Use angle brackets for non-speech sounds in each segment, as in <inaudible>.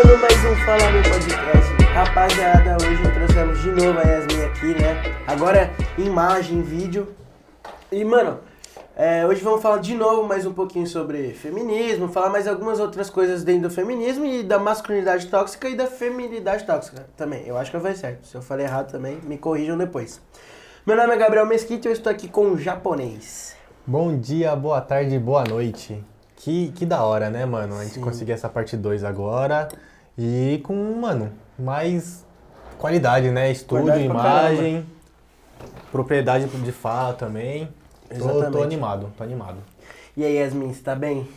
Começando mais um Fala Meu Podcast. Rapaziada, hoje trouxemos de novo a Yasmin aqui, né? Agora em imagem, em vídeo. E, mano, é, hoje vamos falar de novo mais um pouquinho sobre feminismo, falar mais algumas outras coisas dentro do feminismo e da masculinidade tóxica e da feminilidade tóxica também. Eu acho que eu falei certo. Se eu falei errado também, me corrijam depois. Meu nome é Gabriel Mesquita e eu estou aqui com um japonês. Bom dia, boa tarde, boa noite. Que, que da hora, né, mano? A gente Sim. conseguir essa parte 2 agora e com, mano, mais qualidade, né? Estúdio, Qualidade pra imagem, propriedade de fala também. Tô, Exatamente. tô animado, tô animado. E aí, Yasmin, você tá bem?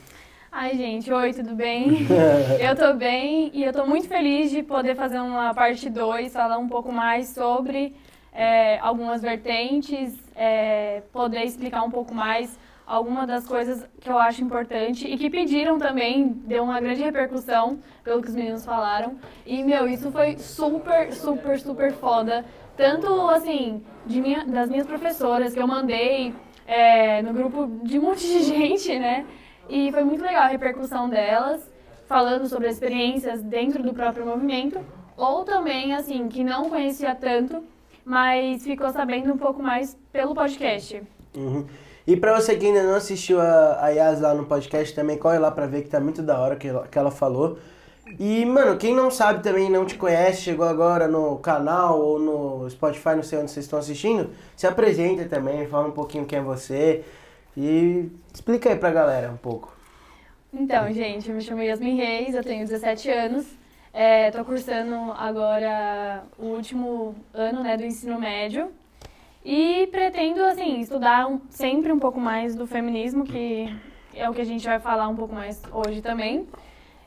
Ai, gente, oi, tudo bem? <laughs> eu tô bem e eu tô muito feliz de poder fazer uma parte 2, falar um pouco mais sobre é, algumas vertentes, é, poder explicar um pouco mais algumas das coisas que eu acho importante e que pediram também, deu uma grande repercussão pelo que os meninos falaram. E, meu, isso foi super, super, super foda. Tanto, assim, de minha, das minhas professoras que eu mandei é, no grupo de um monte de <laughs> gente, né? E foi muito legal a repercussão delas, falando sobre as experiências dentro do próprio movimento, ou também, assim, que não conhecia tanto, mas ficou sabendo um pouco mais pelo podcast. Uhum. E pra você que ainda não assistiu a, a Yas lá no podcast, também corre lá pra ver que tá muito da hora que que ela falou. E, mano, quem não sabe também, não te conhece, chegou agora no canal ou no Spotify, não sei onde vocês estão assistindo, se apresenta também, fala um pouquinho quem é você e explica aí pra galera um pouco. Então, gente, eu me chamo Yasmin Reis, eu tenho 17 anos, é, tô cursando agora o último ano né, do ensino médio e pretendo, assim, estudar um- sempre um pouco mais do feminismo, que é o que a gente vai falar um pouco mais hoje também.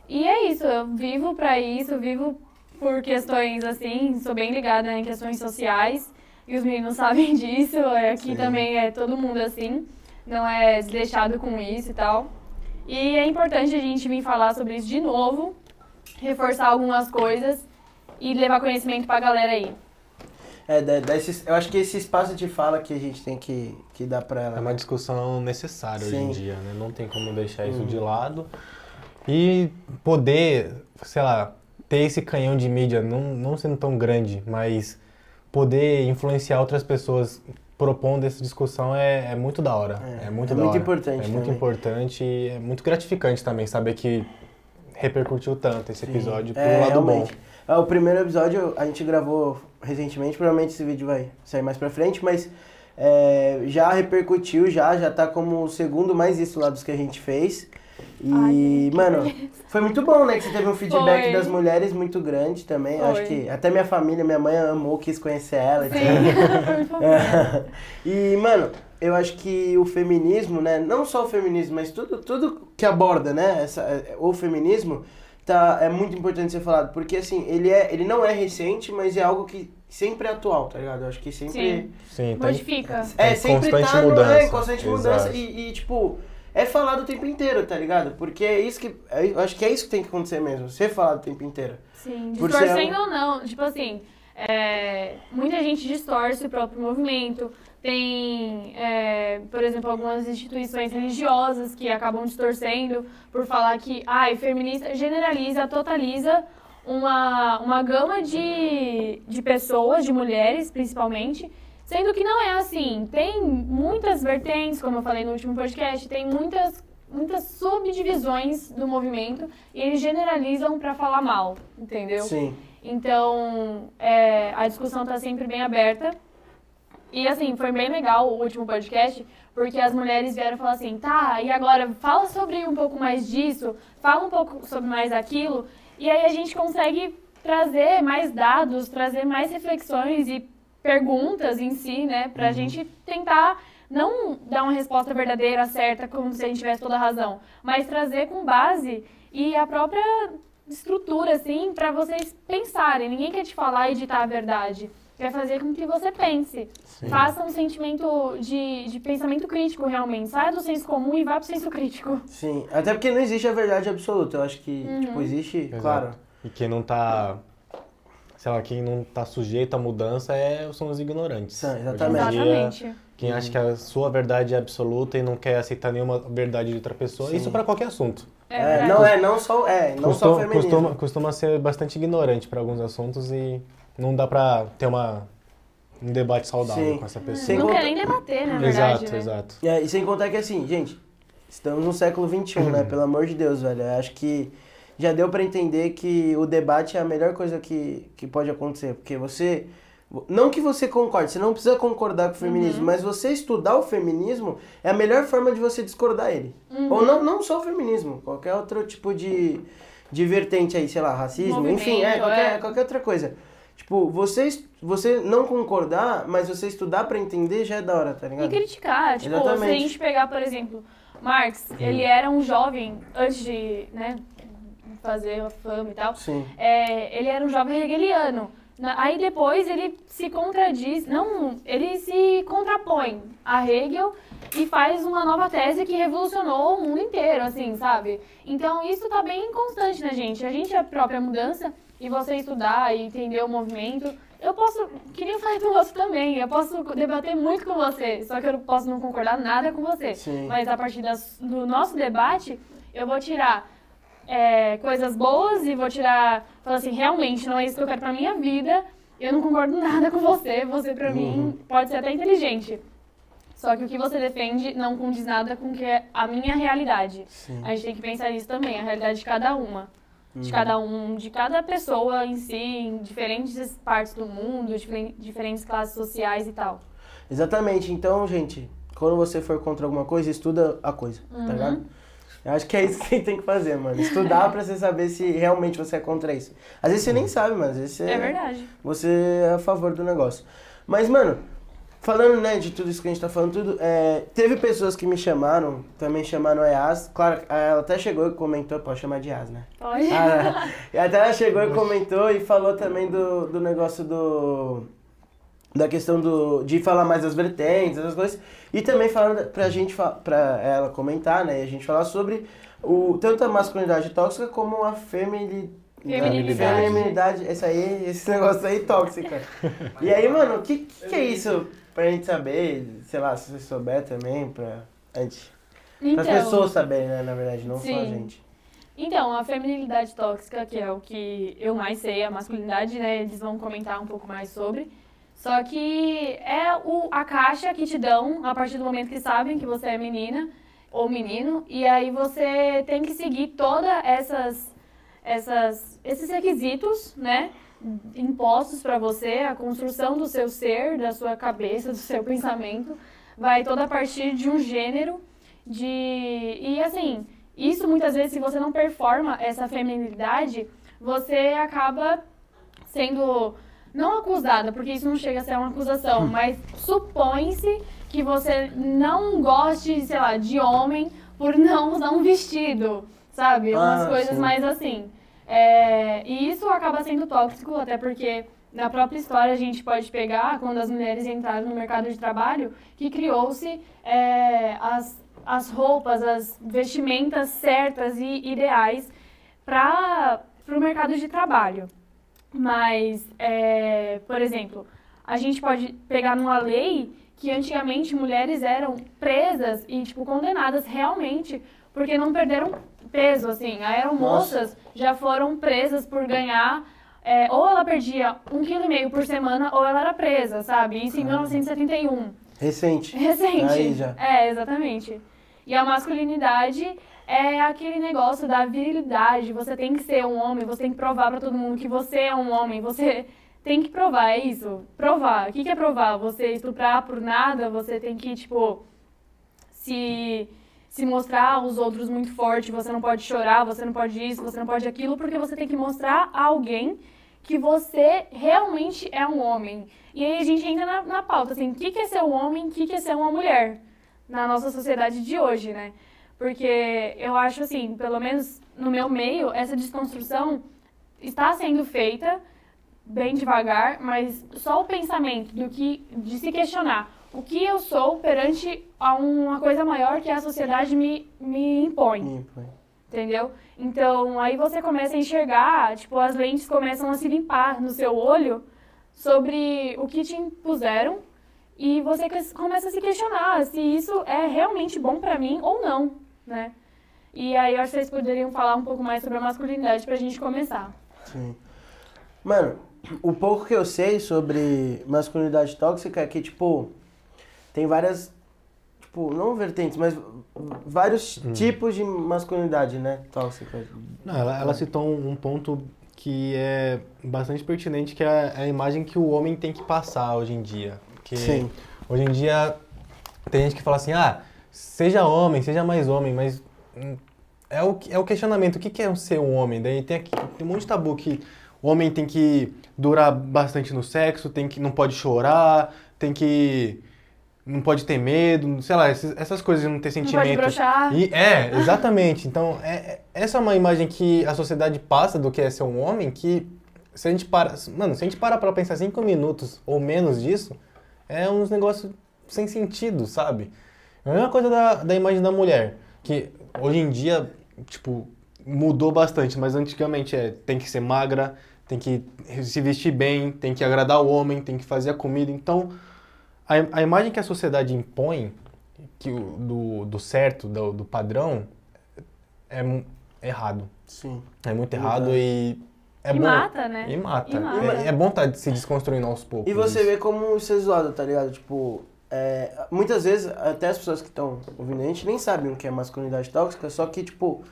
E é isso, eu vivo pra isso, vivo por questões assim, sou bem ligada em questões sociais e os meninos <laughs> sabem disso, é, aqui Sim. também é todo mundo assim, não é desleixado com isso e tal. E é importante a gente vir falar sobre isso de novo, reforçar algumas coisas e levar conhecimento pra galera aí. É, dá- dá esse- eu acho que esse espaço de fala que a gente tem que, que dar pra ela. É uma discussão necessária hoje em Sim. dia, né? Não tem como deixar isso de lado. E poder, sei lá, ter esse canhão de mídia, não, não sendo tão grande, mas poder influenciar outras pessoas propondo essa discussão é, é muito da hora. É, É, muito é da muito hora. importante É muito também. importante e é muito gratificante também saber que repercutiu tanto esse episódio pro É, lado realmente. bom. Ah, o primeiro episódio a gente gravou recentemente, provavelmente esse vídeo vai sair mais pra frente, mas é, já repercutiu, já, já tá como o segundo mais visto lá dos que a gente fez. E, Ai, mano, foi muito bom, né? Que você teve um feedback Foi. das mulheres muito grande também. Foi. Acho que até minha família, minha mãe amou, quis conhecer ela. Sim. <laughs> <laughs> E, mano, eu acho que o feminismo, né? Não só o feminismo, mas tudo, tudo que aborda, né? Essa, o feminismo tá, é muito importante ser falado. Porque, assim, ele, é, ele não é recente, mas é algo que sempre é atual, tá ligado? Eu acho que sempre... Sim. Sim, tá em- Modifica. É, Em sempre constante tá no, mudança. é, constante mudança Exato. e, e, tipo, é falado o tempo inteiro, tá ligado? Porque é isso que. é- eu acho que é isso que tem que acontecer mesmo, ser falado o tempo inteiro. Sim, ser distorcendo um- ou não. Tipo assim, é, muita gente distorce o próprio movimento. Tem, é, por exemplo, algumas instituições religiosas que acabam distorcendo por falar que, ai, feminista generaliza, totaliza uma, uma gama de, de pessoas, de mulheres principalmente, sendo que não é assim. Tem muitas vertentes, como eu falei no último podcast, tem muitas, muitas subdivisões do movimento e eles generalizam para falar mal, entendeu? Sim. Então, é, a discussão está sempre bem aberta. E assim, foi bem legal o último podcast, porque as mulheres vieram falar assim, tá, e agora fala sobre um pouco mais disso, fala um pouco sobre mais aquilo, e aí a gente consegue trazer mais dados, trazer mais reflexões e perguntas em si, né, pra gente tentar não dar uma resposta verdadeira, certa, como se a gente tivesse toda a razão, mas trazer com base e a própria estrutura, assim, pra vocês pensarem. Ninguém quer te falar e ditar a verdade. Quer fazer com que você pense. Faça um sentimento de, de pensamento crítico, realmente. Saia do senso comum e vá pro senso crítico. Sim. Até porque não existe a verdade absoluta. Eu acho que, Uhum. tipo, existe, Exato. claro. E quem não tá. Sei lá, quem não tá sujeito à mudança é, são os ignorantes. Em exatamente. dia, Exatamente. Quem acha que a sua verdade é absoluta e não quer aceitar nenhuma verdade de outra pessoa, Sim. isso para qualquer assunto. É, É, não é, não só, é, não só Costuma, feminismo. costuma, costuma ser bastante ignorante para alguns assuntos e não dá pra ter uma, um debate saudável Sim. com essa pessoa. Sem não contar- quer nem debater, na verdade, exato, né? exato. É, e sem contar que assim, gente, estamos no século XXI, né? Pelo amor de Deus, velho. Eu acho que já deu pra entender que o debate é a melhor coisa que, que pode acontecer. Porque você. Não que você concorde, você não precisa concordar com o feminismo, mas você estudar o feminismo é a melhor forma de você discordar ele. Ou não, não só o feminismo, qualquer outro tipo de, de vertente aí, sei lá, racismo, enfim, é qualquer, é. qualquer outra coisa. Tipo, você, você não concordar, mas você estudar pra entender já é da hora, tá E ligado? criticar, tipo, se a Exatamente. gente pegar, por exemplo, Marx, ele era um jovem antes de, né, fazer a fama e tal. Sim. É, ele era um jovem hegeliano. Aí depois ele se contradiz, não, ele se contrapõe a Hegel e faz uma nova tese que revolucionou o mundo inteiro, assim, sabe? Então isso tá bem constante na gente. A gente é a própria mudança e você estudar e entender o movimento. Eu posso, que nem eu falei com você também, eu posso debater muito com você, só que eu posso não concordar nada com você. Sim. Mas a partir das- do nosso debate, eu vou tirar é, coisas boas e vou tirar, falar assim, realmente não é isso que eu quero pra minha vida. Eu não concordo nada com você, você pra mim pode ser até inteligente. Só que o que você defende não condiz nada com o que é a minha realidade. Sim. A gente tem que pensar nisso também, a realidade de cada uma. Uhum. De cada um, de cada pessoa em si, em diferentes partes do mundo, diferen- diferentes classes sociais e tal. Exatamente. Então, gente, quando você for contra alguma coisa, estuda a coisa, Uhum. tá ligado? Eu acho que é isso que <laughs> tem que fazer, mano. Estudar pra você saber se realmente você é contra isso. Às vezes você nem sabe, mas às vezes você, É verdade. você é a favor do negócio. Mas, mano, falando, né, de tudo isso que a gente tá falando, tudo, é, teve pessoas que me chamaram, também chamaram a Yas. Claro, ela até chegou e comentou, pode chamar de Yas, né? Pode? Ah, e até ela chegou e comentou e falou também do, do negócio do. Da questão do, de falar mais das vertentes, essas coisas. E também falando pra gente, pra ela comentar, né? E a gente falar sobre o, tanto a masculinidade tóxica como a femini, Feminilidade. feminilidade. Esse aí, esse negócio aí tóxica. <laughs> e aí, mano, o que, que é isso pra gente saber? Sei lá, se você souber também, pra. Antes. Para as pessoas saberem, né? Na verdade, não só a Sim. gente. Então, a feminilidade tóxica, que é o que eu mais sei, a masculinidade, né? Eles vão comentar um pouco mais sobre. Só que é o, a caixa que te dão a partir do momento que sabem que você é menina ou menino. E aí você tem que seguir todas essas, essas, esses requisitos, né? Impostos para você, a construção do seu ser, da sua cabeça, do seu pensamento, vai toda a partir de um gênero de. E assim, isso muitas vezes, se você não performa essa feminilidade, você acaba sendo não acusada, porque isso não chega a ser uma acusação, mas supõe-se que você não goste, sei lá, de homem por não usar um vestido, sabe? Umas Ah, coisas sim. mais assim. É, e isso acaba sendo tóxico, até porque na própria história a gente pode pegar quando as mulheres entraram no mercado de trabalho, que criou-se é, as, as roupas, as vestimentas certas e ideais para o mercado de trabalho. Mas, é, por exemplo, a gente pode pegar numa lei que antigamente mulheres eram presas e, tipo, condenadas realmente porque não perderam peso, assim. Aeromoças já foram presas por ganhar... é, ou ela perdia um quilo e meio por semana ou ela era presa, sabe? Isso em 1971. Recente. Recente. Aí já. É, exatamente. E a masculinidade é aquele negócio da virilidade. Você tem que ser um homem, você tem que provar pra todo mundo que você é um homem. Você tem que provar, é isso. Provar. O que que é provar? Você estuprar por nada, você tem que, tipo, se, se mostrar aos outros muito forte. Você não pode chorar, você não pode isso, você não pode aquilo, porque você tem que mostrar a alguém que você realmente é um homem. E aí a gente entra na, na pauta, assim, o que, que é ser um homem, o que, que é ser uma mulher na nossa sociedade de hoje, né? Porque eu acho assim, pelo menos no meu meio, essa desconstrução está sendo feita bem devagar, mas só o pensamento do que de se questionar o que eu sou perante a uma coisa maior que a sociedade me, me impõe Ih, foi. entendeu? Então, aí você começa a enxergar, tipo, as lentes começam a se limpar no seu olho sobre o que te impuseram e você começa a se questionar se isso é realmente bom pra mim ou não, né? E aí eu acho que vocês poderiam falar um pouco mais sobre a masculinidade pra gente começar. Sim. Mano, o pouco que eu sei sobre masculinidade tóxica é que, tipo, tem várias, tipo, não vertentes, mas vários tipos de masculinidade, né, tóxica. Não, ela, ela citou um, ponto que é bastante pertinente, que é a, a imagem que o homem tem que passar hoje em dia. Que Sim. hoje em dia tem gente que fala assim, ah, seja homem, seja mais homem, mas hum, é o, é o questionamento, o que que é ser um homem? Daí tem, aqui, tem um monte de tabu que o homem tem que durar bastante no sexo, tem que não pode chorar, tem que não pode ter medo, sei lá, esses- essas coisas de não ter Não pode sentimento. broxar. E- é, exatamente. Então, é- é- essa é uma imagem que a sociedade passa do que é ser um homem, que se a gente para, mano, se a gente parar pra pensar cinco minutos ou menos disso, é uns negócios sem sentido, sabe? É a mesma coisa da, da imagem da mulher, que hoje em dia, tipo, mudou bastante, mas antigamente é, tem que ser magra, tem que se vestir bem, tem que agradar o homem, tem que fazer a comida. Então, a, a imagem que a sociedade impõe que o- do, do certo, do, do padrão, é errado. Sim. É muito errado e é e bom. mata, né? E mata. E mata. É, é bom estar se desconstruindo aos poucos. E você isso. vê como isso é zoado, tá ligado? Tipo, é, muitas vezes, até as pessoas que estão ouvindo a gente nem sabem o que é masculinidade tóxica, só que, tipo,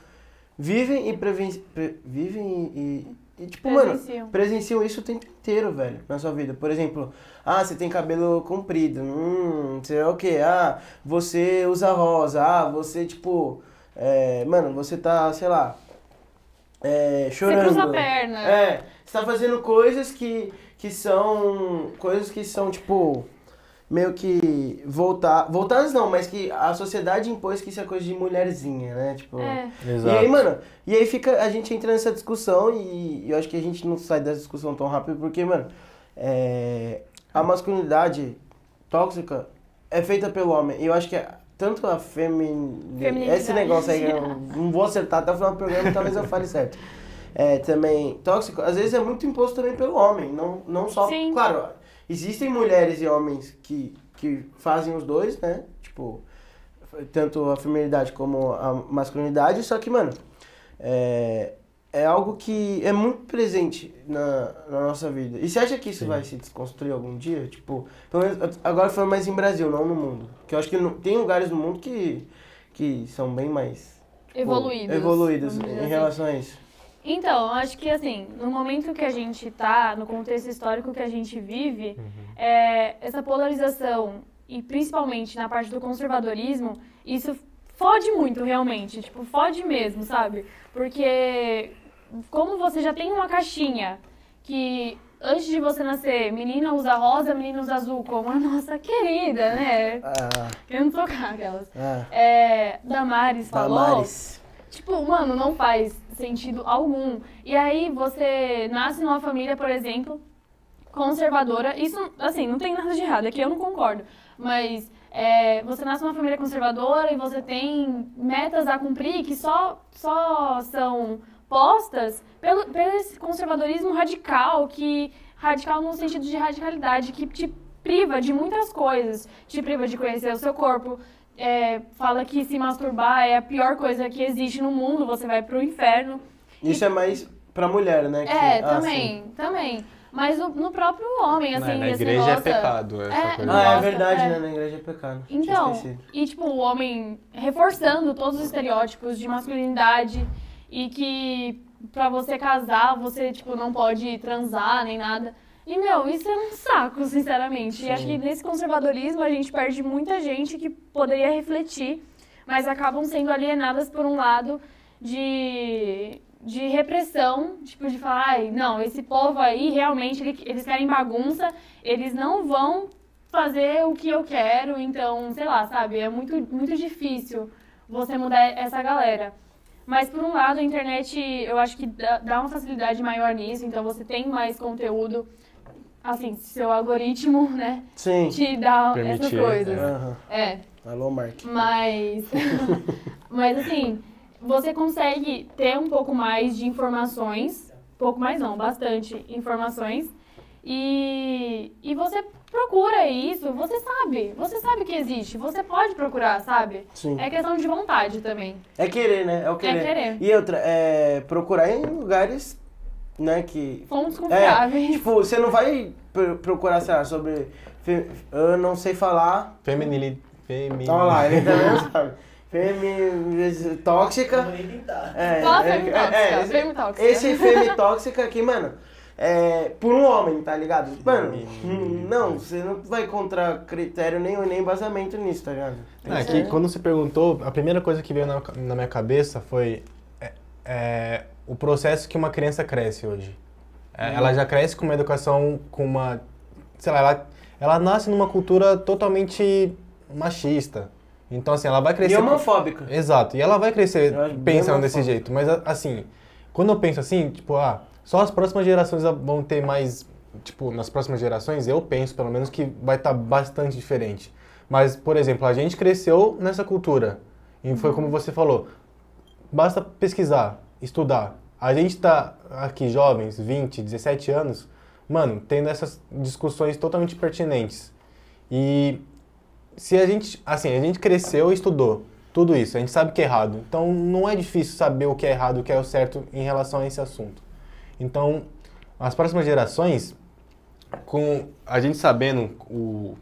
vivem e preven... pre- vivem e, e, tipo, mano, Presenciam. presenciam isso o tempo inteiro, velho, na sua vida. Por exemplo, ah, você tem cabelo comprido, hum, sei lá o que, ah, você usa rosa, ah, você, tipo, é, mano, você tá, sei lá, é, Você chorando. cruza a perna. É, você tá fazendo coisas que, que são. Coisas que são, tipo. Meio que voltar. Voltadas não, mas que a sociedade impôs que isso é coisa de mulherzinha, né? Tipo. É. E aí, mano, e aí fica. A gente entra nessa discussão e eu acho que a gente não sai dessa discussão tão rápido porque, mano, é, a masculinidade tóxica é feita pelo homem. E eu acho que é tanto a femin... Feminilidade. Esse negócio aí, eu não vou acertar até o final do programa, talvez eu fale certo. <laughs> É, também, tóxico, às vezes é muito imposto também pelo homem, não, não só... Sim. Claro, existem mulheres e homens que, que fazem os dois, né? Tipo, tanto a feminilidade como a masculinidade, só que, mano, é, é algo que é muito presente na, na nossa vida. E você acha que isso Sim. vai se desconstruir algum dia? Tipo, pelo menos, agora falando mais em Brasil, não no mundo. Porque eu acho que no- tem lugares no mundo que, que são bem mais tipo, Evoluídos. evoluídos em assim. relação a isso. Então, acho que assim, no momento que a gente tá, no contexto histórico que a gente vive, é, essa polarização, e principalmente na parte do conservadorismo, isso fode muito realmente, tipo, fode mesmo, sabe? Porque como você já tem uma caixinha que antes de você nascer, menina usa rosa, menino usa azul, como a nossa querida, né? Ah, Querendo tocar aquelas. ah, É, Damares falou. Damares. Tipo, mano, não faz sentido algum. E aí você nasce numa família, por exemplo, conservadora. Isso, assim, não tem nada de errado, aqui eu não concordo. Mas é, você nasce numa família conservadora e você tem metas a cumprir que só, só são postas pelo, pelo esse conservadorismo radical, que radical no sentido de radicalidade, que te priva de muitas coisas. Te priva de conhecer o seu corpo, é, fala que se masturbar é a pior coisa que existe no mundo, você vai pro inferno. Isso é mais pra mulher, né? que- É, ah, também, também. Mas no, no próprio homem, Não, assim, na esse igreja é negócio- pecado essa É, coisa. Ah, é verdade, é. né? Na igreja é pecado. Então, e tipo, o homem reforçando todos os estereótipos de masculinidade e que pra você casar, você, tipo, não pode transar nem nada. E, meu, isso é um saco, <laughs> sinceramente. E acho que nesse conservadorismo a gente perde muita gente que poderia refletir, mas acabam sendo alienadas por um lado de, de repressão, tipo, de falar, ai, não, esse povo aí realmente, ele- eles querem bagunça, eles não vão fazer o que eu quero, então, sei lá, sabe? É muito, muito difícil você mudar essa galera. Mas, por um lado, a internet, eu acho que dá uma facilidade maior nisso, então você tem mais conteúdo, assim, seu algoritmo, <laughs> né, Sim. te dá essas Permitir, coisas. Aham. É. Alô, Mark. Mas, <laughs> mas assim, você consegue ter um pouco mais de informações, pouco mais não, bastante informações, e, e você procura isso, você sabe, você sabe que existe, você pode procurar, sabe? Sim. É questão de vontade também. É querer, né? É o querer. querer. E outra, é procurar em lugares, né, que... Fontes É, confiáveis. tipo, você não vai pr- procurar, sei lá, sobre... Eu não sei falar... Feminili... Femi... Olha lá, ele também não sabe. Femi... Tóxica. É, Fala é, fêmea é, tóxica, é, esse- fêmea tóxica. Esse fêmea tóxica aqui, mano, é por um homem, tá ligado? Mano, hum, não, você não vai encontrar critério nem, nem embasamento nisso, tá ligado? Tem É que que quando você perguntou, a primeira coisa que veio na, na minha cabeça foi é, é, o processo que uma criança cresce hoje. É, Ela já cresce com uma educação, com uma... Sei lá, ela, ela nasce numa cultura totalmente machista. Então, assim, ela vai E crescer... com- homofóbica. Exato, e ela vai crescer pensando desse jeito. Mas, assim, quando eu penso assim, tipo, ah, só as próximas gerações vão ter mais. Tipo, nas próximas gerações, eu penso pelo menos que vai estar bastante diferente. Mas, por exemplo, a gente cresceu nessa cultura. E foi como você falou: basta pesquisar, estudar. A gente tá aqui, jovens, 20, 17 anos, mano, tendo essas discussões totalmente pertinentes. E se a gente, assim, a gente cresceu e estudou tudo isso, a gente sabe que é errado. Então não é difícil saber o que é errado o que é o certo em relação a esse assunto. Então, as próximas gerações, com a gente sabendo o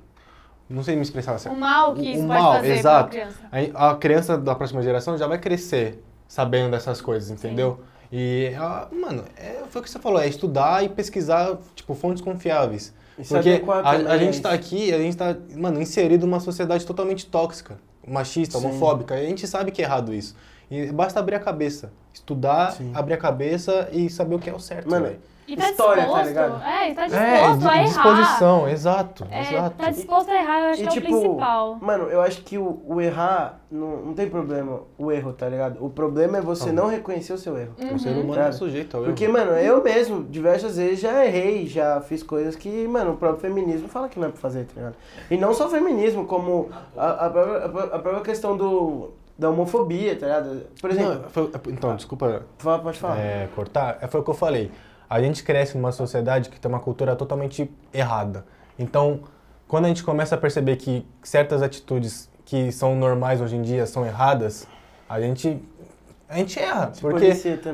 não sei me expressar assim. O mal que o- isso o pode mal, fazer exato. criança. A, a criança da próxima geração já vai crescer sabendo dessas coisas, entendeu? E, ah, mano, é, foi o que você falou, é estudar e pesquisar, tipo, fontes confiáveis. E Porque a, a gente isso. tá aqui, a gente tá, mano, inserido numa sociedade totalmente tóxica, machista, Sim. homofóbica, e a gente sabe que é errado isso. E basta abrir a cabeça, estudar, Sim. abrir a cabeça e saber o que é o certo, Mano, velho. E tá História, tá disposto, ligado? é, e tá É, disposto de- a errar. disposição, exato, É, exato. tá disposto a errar, eu acho E que é o tipo, principal. mano, eu acho que o, o errar não, não tem problema, o erro, tá ligado? O problema é você Não. não reconhecer o seu erro. O ser humano Cara, é sujeito ao erro. Porque, mano, eu mesmo, diversas vezes, já errei, já fiz coisas que, mano, o próprio feminismo fala que não é pra fazer, tá ligado? E não só o feminismo, como a, a, própria, a própria questão do, da homofobia, tá ligado? Por exemplo, Não, foi- então, desculpa fala, pode falar. é, cortar, é, foi o que eu falei. A gente cresce numa sociedade que tem uma cultura totalmente errada. Então, quando a gente começa a perceber que certas atitudes que são normais hoje em dia são erradas, a gente a gente erra, Se porque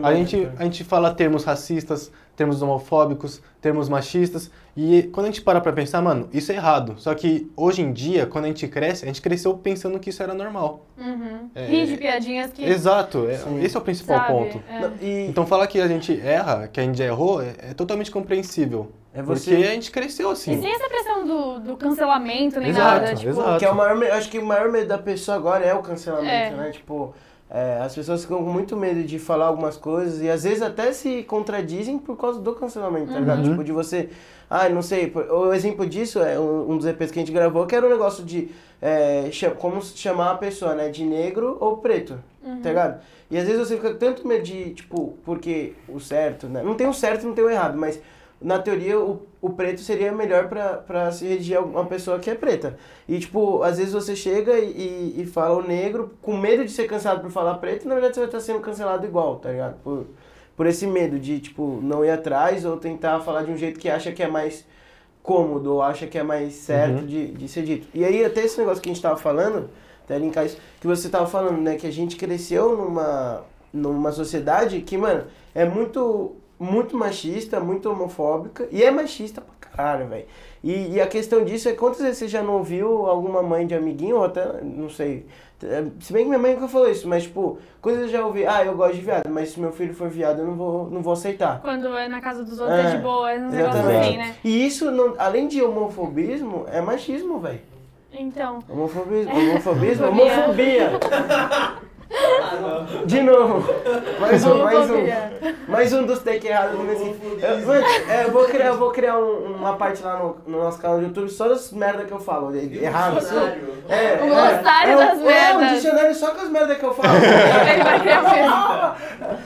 a gente né? a gente fala termos racistas, termos homofóbicos, termos machistas e quando a gente para pra pensar, mano, isso é errado. Só que hoje em dia, quando a gente cresce, a gente cresceu pensando que isso era normal. Uhum. É, Rir de piadinhas que. Exato, é- Sim. esse é o principal sabe, ponto. é. E Então falar que a gente erra, que a gente já errou, é, é totalmente compreensível. é você... Porque a gente cresceu assim. E sem essa pressão do, do cancelamento nem Exato, nada. Tipo, exato. Que é o maior, acho que o maior medo da pessoa agora é o cancelamento, É. né? Tipo, é, as pessoas ficam com muito medo de falar algumas coisas e às vezes até se contradizem por causa do cancelamento, tá ligado? Uhum. Tipo, de você. Ah, não sei. O exemplo disso é um dos EPs que a gente gravou, que era um negócio de é, como chamar a pessoa, né? De negro ou preto, tá ligado? E às vezes você fica com tanto medo de, tipo, porque o certo, né? Não tem o certo, não tem o errado, mas na teoria o, o preto seria melhor pra, pra se redigir uma pessoa que é preta. E, tipo, às vezes você chega e, e fala o negro com medo de ser cancelado por falar preto, e na verdade você vai estar sendo cancelado igual, tá ligado? Por, por esse medo de, tipo, não ir atrás ou tentar falar de um jeito que acha que é mais cômodo ou acha que é mais certo Uhum. de, de ser dito. E aí, até esse negócio que a gente tava falando, até linkar isso, que você tava falando, né, que a gente cresceu numa, numa sociedade que, mano, é muito, muito machista, muito homofóbica, e é machista pra caralho, velho. E, e a questão disso é quantas vezes você já não ouviu alguma mãe de amiguinho, ou até, não sei, é, se bem que minha mãe nunca falou isso, mas, tipo, quando eu já ouvi, ah, eu gosto de viado, mas se meu filho for viado, eu não vou, não vou aceitar. Quando é na casa dos outros é, É, de boa, é um negócio assim, né? E isso, não, além de homofobismo, é machismo, velho. Então. Homofobismo, <laughs> homofobismo, Homofobia. <laughs> De novo. Mais um, mais um. Mais um dos take errados do mês. Eu, é, eu vou criar, eu vou criar um- uma parte lá no, no nosso canal do YouTube só das merdas que eu falo. Errado. É, O glossário é, das é, um- É um merdas. dicionário só com as merdas que eu falo. <laughs> Ele vai criar.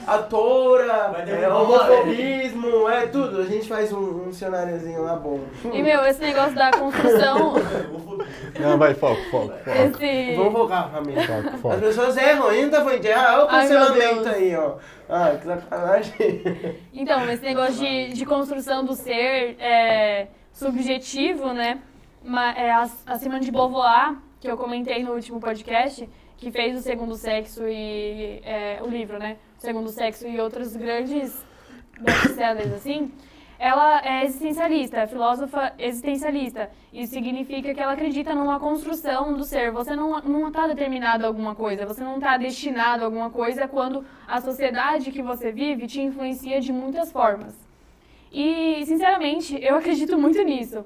A toura, é, homofobismo, é tudo. A gente faz um, um dicionáriozinho lá bom. E, meu, esse negócio da construção, <laughs> Não, vai, foco, foco, foco. esse... Vamos focar, família. Foco, As foco. pessoas erram ainda, errar. Olha o Ai, cancelamento Deus. aí, ó. Ah, que sacanagem. <laughs> Então, esse negócio de, de construção do ser é, subjetivo, né? é, a, a Simone de Beauvoir, que eu comentei no último podcast, que fez o Segundo Sexo e é, o livro, né? O Segundo Sexo e outros grandes best-sellers, assim. Ela é existencialista, é filósofa existencialista. Isso significa que ela acredita numa construção do ser. Você não está determinado a alguma coisa, você não está destinado a alguma coisa quando a sociedade que você vive te influencia de muitas formas. E, sinceramente, eu acredito muito nisso.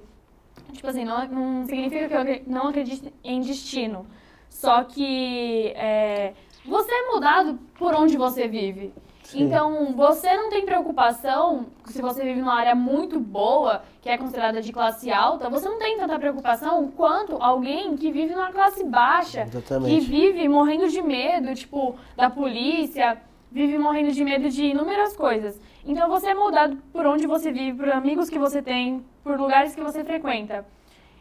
Tipo assim, não, não significa que eu não acredito em destino. Só que é, você é mudado por onde você vive. Sim. Então, você não tem preocupação, se você vive numa área muito boa, que é considerada de classe alta, você não tem tanta preocupação quanto alguém que vive numa classe baixa, que Exatamente. vive morrendo de medo, tipo, da polícia, vive morrendo de medo de inúmeras coisas. Então você é moldado por onde você vive, por amigos que você tem, por lugares que você frequenta.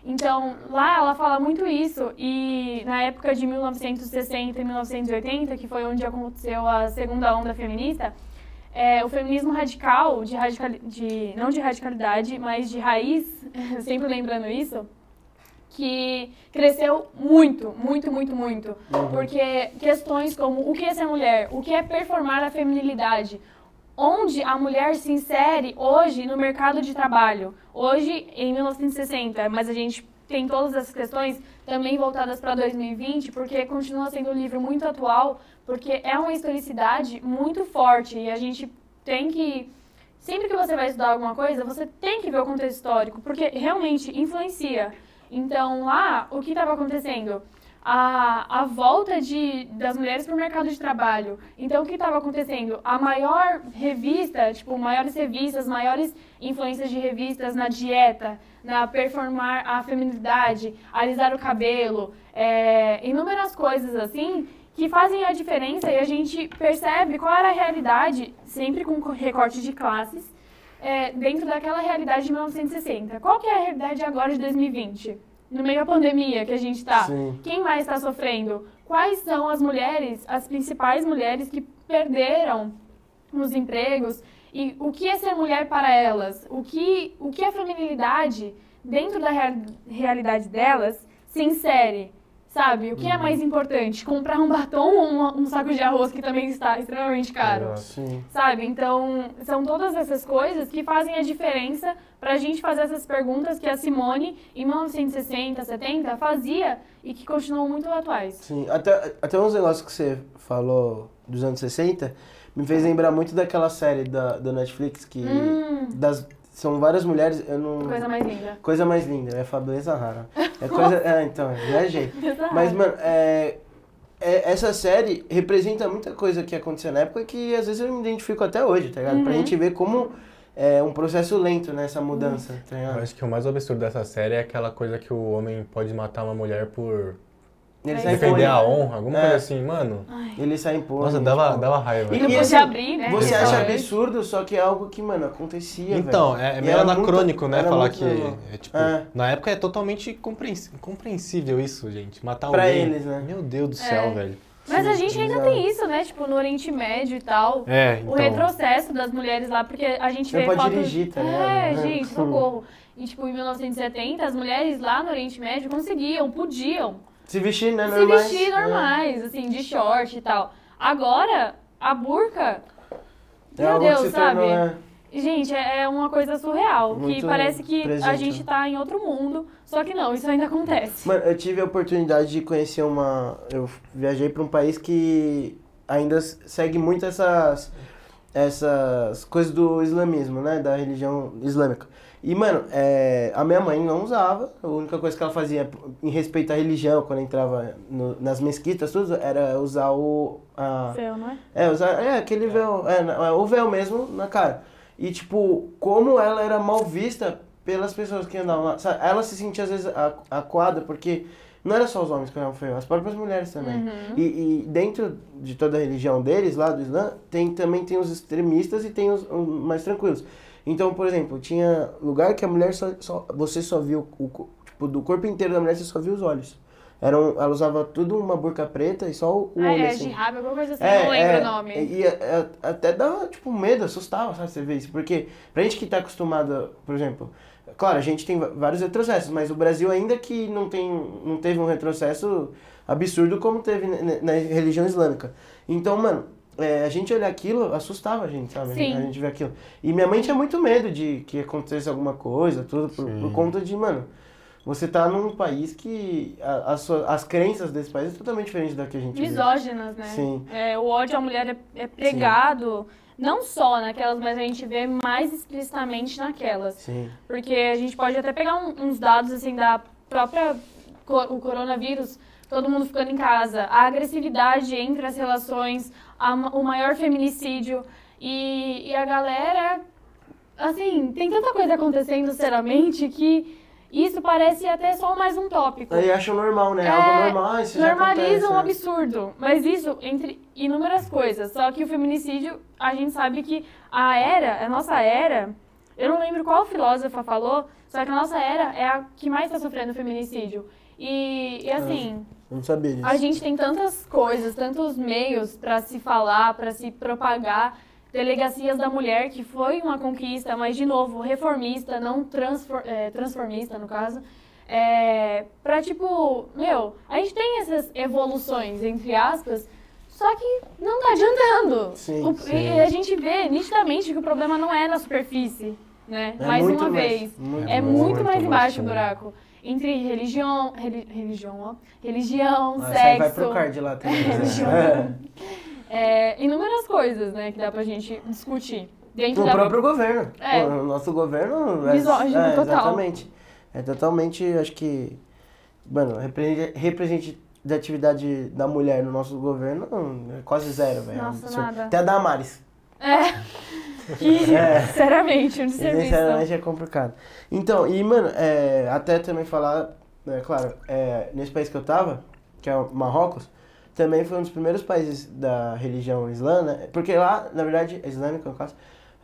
Então, lá ela fala muito isso, e na época de 1960 e 1980, que foi onde aconteceu a segunda onda feminista, é, o feminismo radical, de radicali de, não de radicalidade, mas de raiz, <laughs> sempre lembrando isso, que cresceu muito, muito, muito, muito. Porque questões como o que é ser mulher, o que é performar a feminilidade, onde a mulher se insere hoje no mercado de trabalho. Hoje, em 1960, mas a gente tem todas essas questões também voltadas para 2020, porque continua sendo um livro muito atual, porque é uma historicidade muito forte e a gente tem que sempre que você vai estudar alguma coisa, você tem que ver o contexto histórico, porque realmente influencia. Então, lá, o que estava acontecendo? A, a volta de, das mulheres para o mercado de trabalho. Então, o que estava acontecendo? A maior revista, tipo, maiores revistas, maiores influências de revistas na dieta, na performar a feminilidade, alisar o cabelo, é, inúmeras coisas assim, que fazem a diferença e a gente percebe qual era a realidade, sempre com recorte de classes, é, dentro daquela realidade de 1960. Qual que é a realidade agora de 2020? No meio da pandemia que a gente está. Quem mais está sofrendo? Quais são as mulheres, as principais mulheres que perderam os empregos? E o que é ser mulher para elas? O que, o que a feminilidade, dentro da rea- realidade delas, se insere? Sabe? O que é mais importante? Comprar um batom ou um, um saco de arroz que também está extremamente caro? Exato. Sim. Sabe? Então, são todas essas coisas que fazem a diferença pra gente fazer essas perguntas que a Simone, em 1960, 70, fazia e que continuam muito atuais. Sim, até, até uns negócios que você falou dos anos 60 me fez lembrar muito daquela série da, da Netflix que Hum, das, são várias mulheres, eu não... coisa mais linda. Coisa mais linda, é Fabiola Zahara. É coisa... <laughs> é, então, viajei. Exato. Mas, mano, é, é- essa série representa muita coisa que acontecia na época que às vezes eu me identifico até hoje, tá ligado? Pra Uhum. gente ver como é um processo lento nessa mudança, tá Eu ligado? acho que o mais absurdo dessa série é aquela coisa que o homem pode matar uma mulher por Ele É sai defender a honra, alguma É. coisa assim, mano. Ele sai impondo. Nossa, dava, tipo, dava raiva. E- Não e pode assim, abrir, né? Você acha é. absurdo, só que é algo que, mano, acontecia, Então, é, é meio anacrônico, muito- né? Falar que. É, tipo, É. Na época é totalmente compreens- compreensível isso, gente. Matar Pra alguém. eles, né? Meu Deus do É. céu, velho. Mas a gente ainda tem isso, né? Tipo, no Oriente Médio e tal. É, O então. retrocesso das mulheres lá, porque a gente Você vê pode fotos... dirigir, tá É, <laughs> gente, socorro. E, tipo, em 1970, as mulheres lá no Oriente Médio conseguiam, podiam Se vestir, né? se normais. vestir normais, assim, de short e tal. Agora, a burca, É meu que Deus, sabe? tornou, é. Gente, é é uma coisa surreal. que Muito parece que a presente, gente né? tá em outro mundo, só que não, isso ainda acontece. Mano, eu tive a oportunidade de conhecer uma. Eu viajei pra um país que ainda segue muito essas. essas coisas do islamismo, né? Da religião islâmica. E, mano, é, a minha mãe não usava. A única coisa que ela fazia em respeito à religião, quando entrava no- nas mesquitas, tudo, era usar o. A, Seu, não é? é, usar, é aquele véu, é, é, o véu mesmo na cara. E, tipo, como ela era mal vista pelas pessoas que andavam lá. Sabe? Ela se sentia, às vezes, a- acuada, porque não era só os homens que eram feios, as próprias mulheres também. Uhum. E, e dentro de toda a religião deles, lá do Islã, tem, também tem os extremistas e tem os, os mais tranquilos. Então, por exemplo, tinha lugar que a mulher só, só- você só viu, o, tipo, do corpo inteiro da mulher, você só viu os olhos. Eram, ela usava tudo uma burca preta e só o, Ah, olho, é, assim. jihad, alguma coisa assim, não lembro o nome. E, e, é, até dá, tipo, medo, assustava, sabe, você vê isso. Porque pra gente que tá acostumado, por exemplo, Claro, a gente tem vários retrocessos, mas o Brasil ainda que não, tem, não teve um retrocesso absurdo como teve na- na religião islâmica. Então, mano, é, a gente olhar aquilo assustava a gente, sabe? Sim. A gente vê aquilo. E minha mãe tinha muito medo de que acontecesse alguma coisa, tudo, por, Sim. por conta de, mano, você tá num país que a- a sua- as crenças desse país é totalmente diferente da que a gente. Misóginas, né? Sim. É, o ódio à mulher é, é pregado, não só naquelas, mas a gente vê mais explicitamente naquelas. Sim. Porque a gente pode até pegar um- uns dados assim da própria o coronavírus, todo mundo ficando em casa, a agressividade entre as relações, a o maior feminicídio e, e a galera, assim, tem tanta coisa acontecendo seriamente que isso parece até só mais um tópico. Aí acham normal, né? É, Algo normal, ah, isso já Normalizam um né? absurdo. Mas isso entre inúmeras coisas. Só que o feminicídio, a gente sabe que a era, a nossa era, eu não lembro qual filósofa falou, só que a nossa era é a que mais está sofrendo feminicídio. E, e assim, Não sabia disso. a gente tem tantas coisas, tantos meios para se falar, para se propagar. Delegacias da Mulher, que foi uma conquista, mas, de novo, reformista, não é, transformista, no caso. É, pra, tipo, meu, a gente tem essas evoluções, entre aspas, só que não tá adiantando. Sim, O- sim. E a gente vê nitidamente que o problema não é na superfície, né? É mais uma mais, vez. muito É muito, Muito mais mais embaixo o fundo. buraco. Entre religião, reli- religião, ó, religião, Ah, aí vai sexo, pro card lá também. né? <laughs> religião, é, inúmeras coisas, né, que dá pra gente discutir. Dentro No da próprio governo. É. O nosso governo é, Misógino é, total. Exatamente. É totalmente, acho que. Mano, repre- representatividade da mulher no nosso governo é quase zero, velho. Nossa, nada. Até a Damares. É. Que, É. sinceramente, um. Sinceramente é complicado. Então, e mano, é, até também falar, é, claro, é, nesse país que eu tava, que é o Marrocos, também foi um dos primeiros países da religião islã, né? Porque lá, na verdade, é islâmica no caso,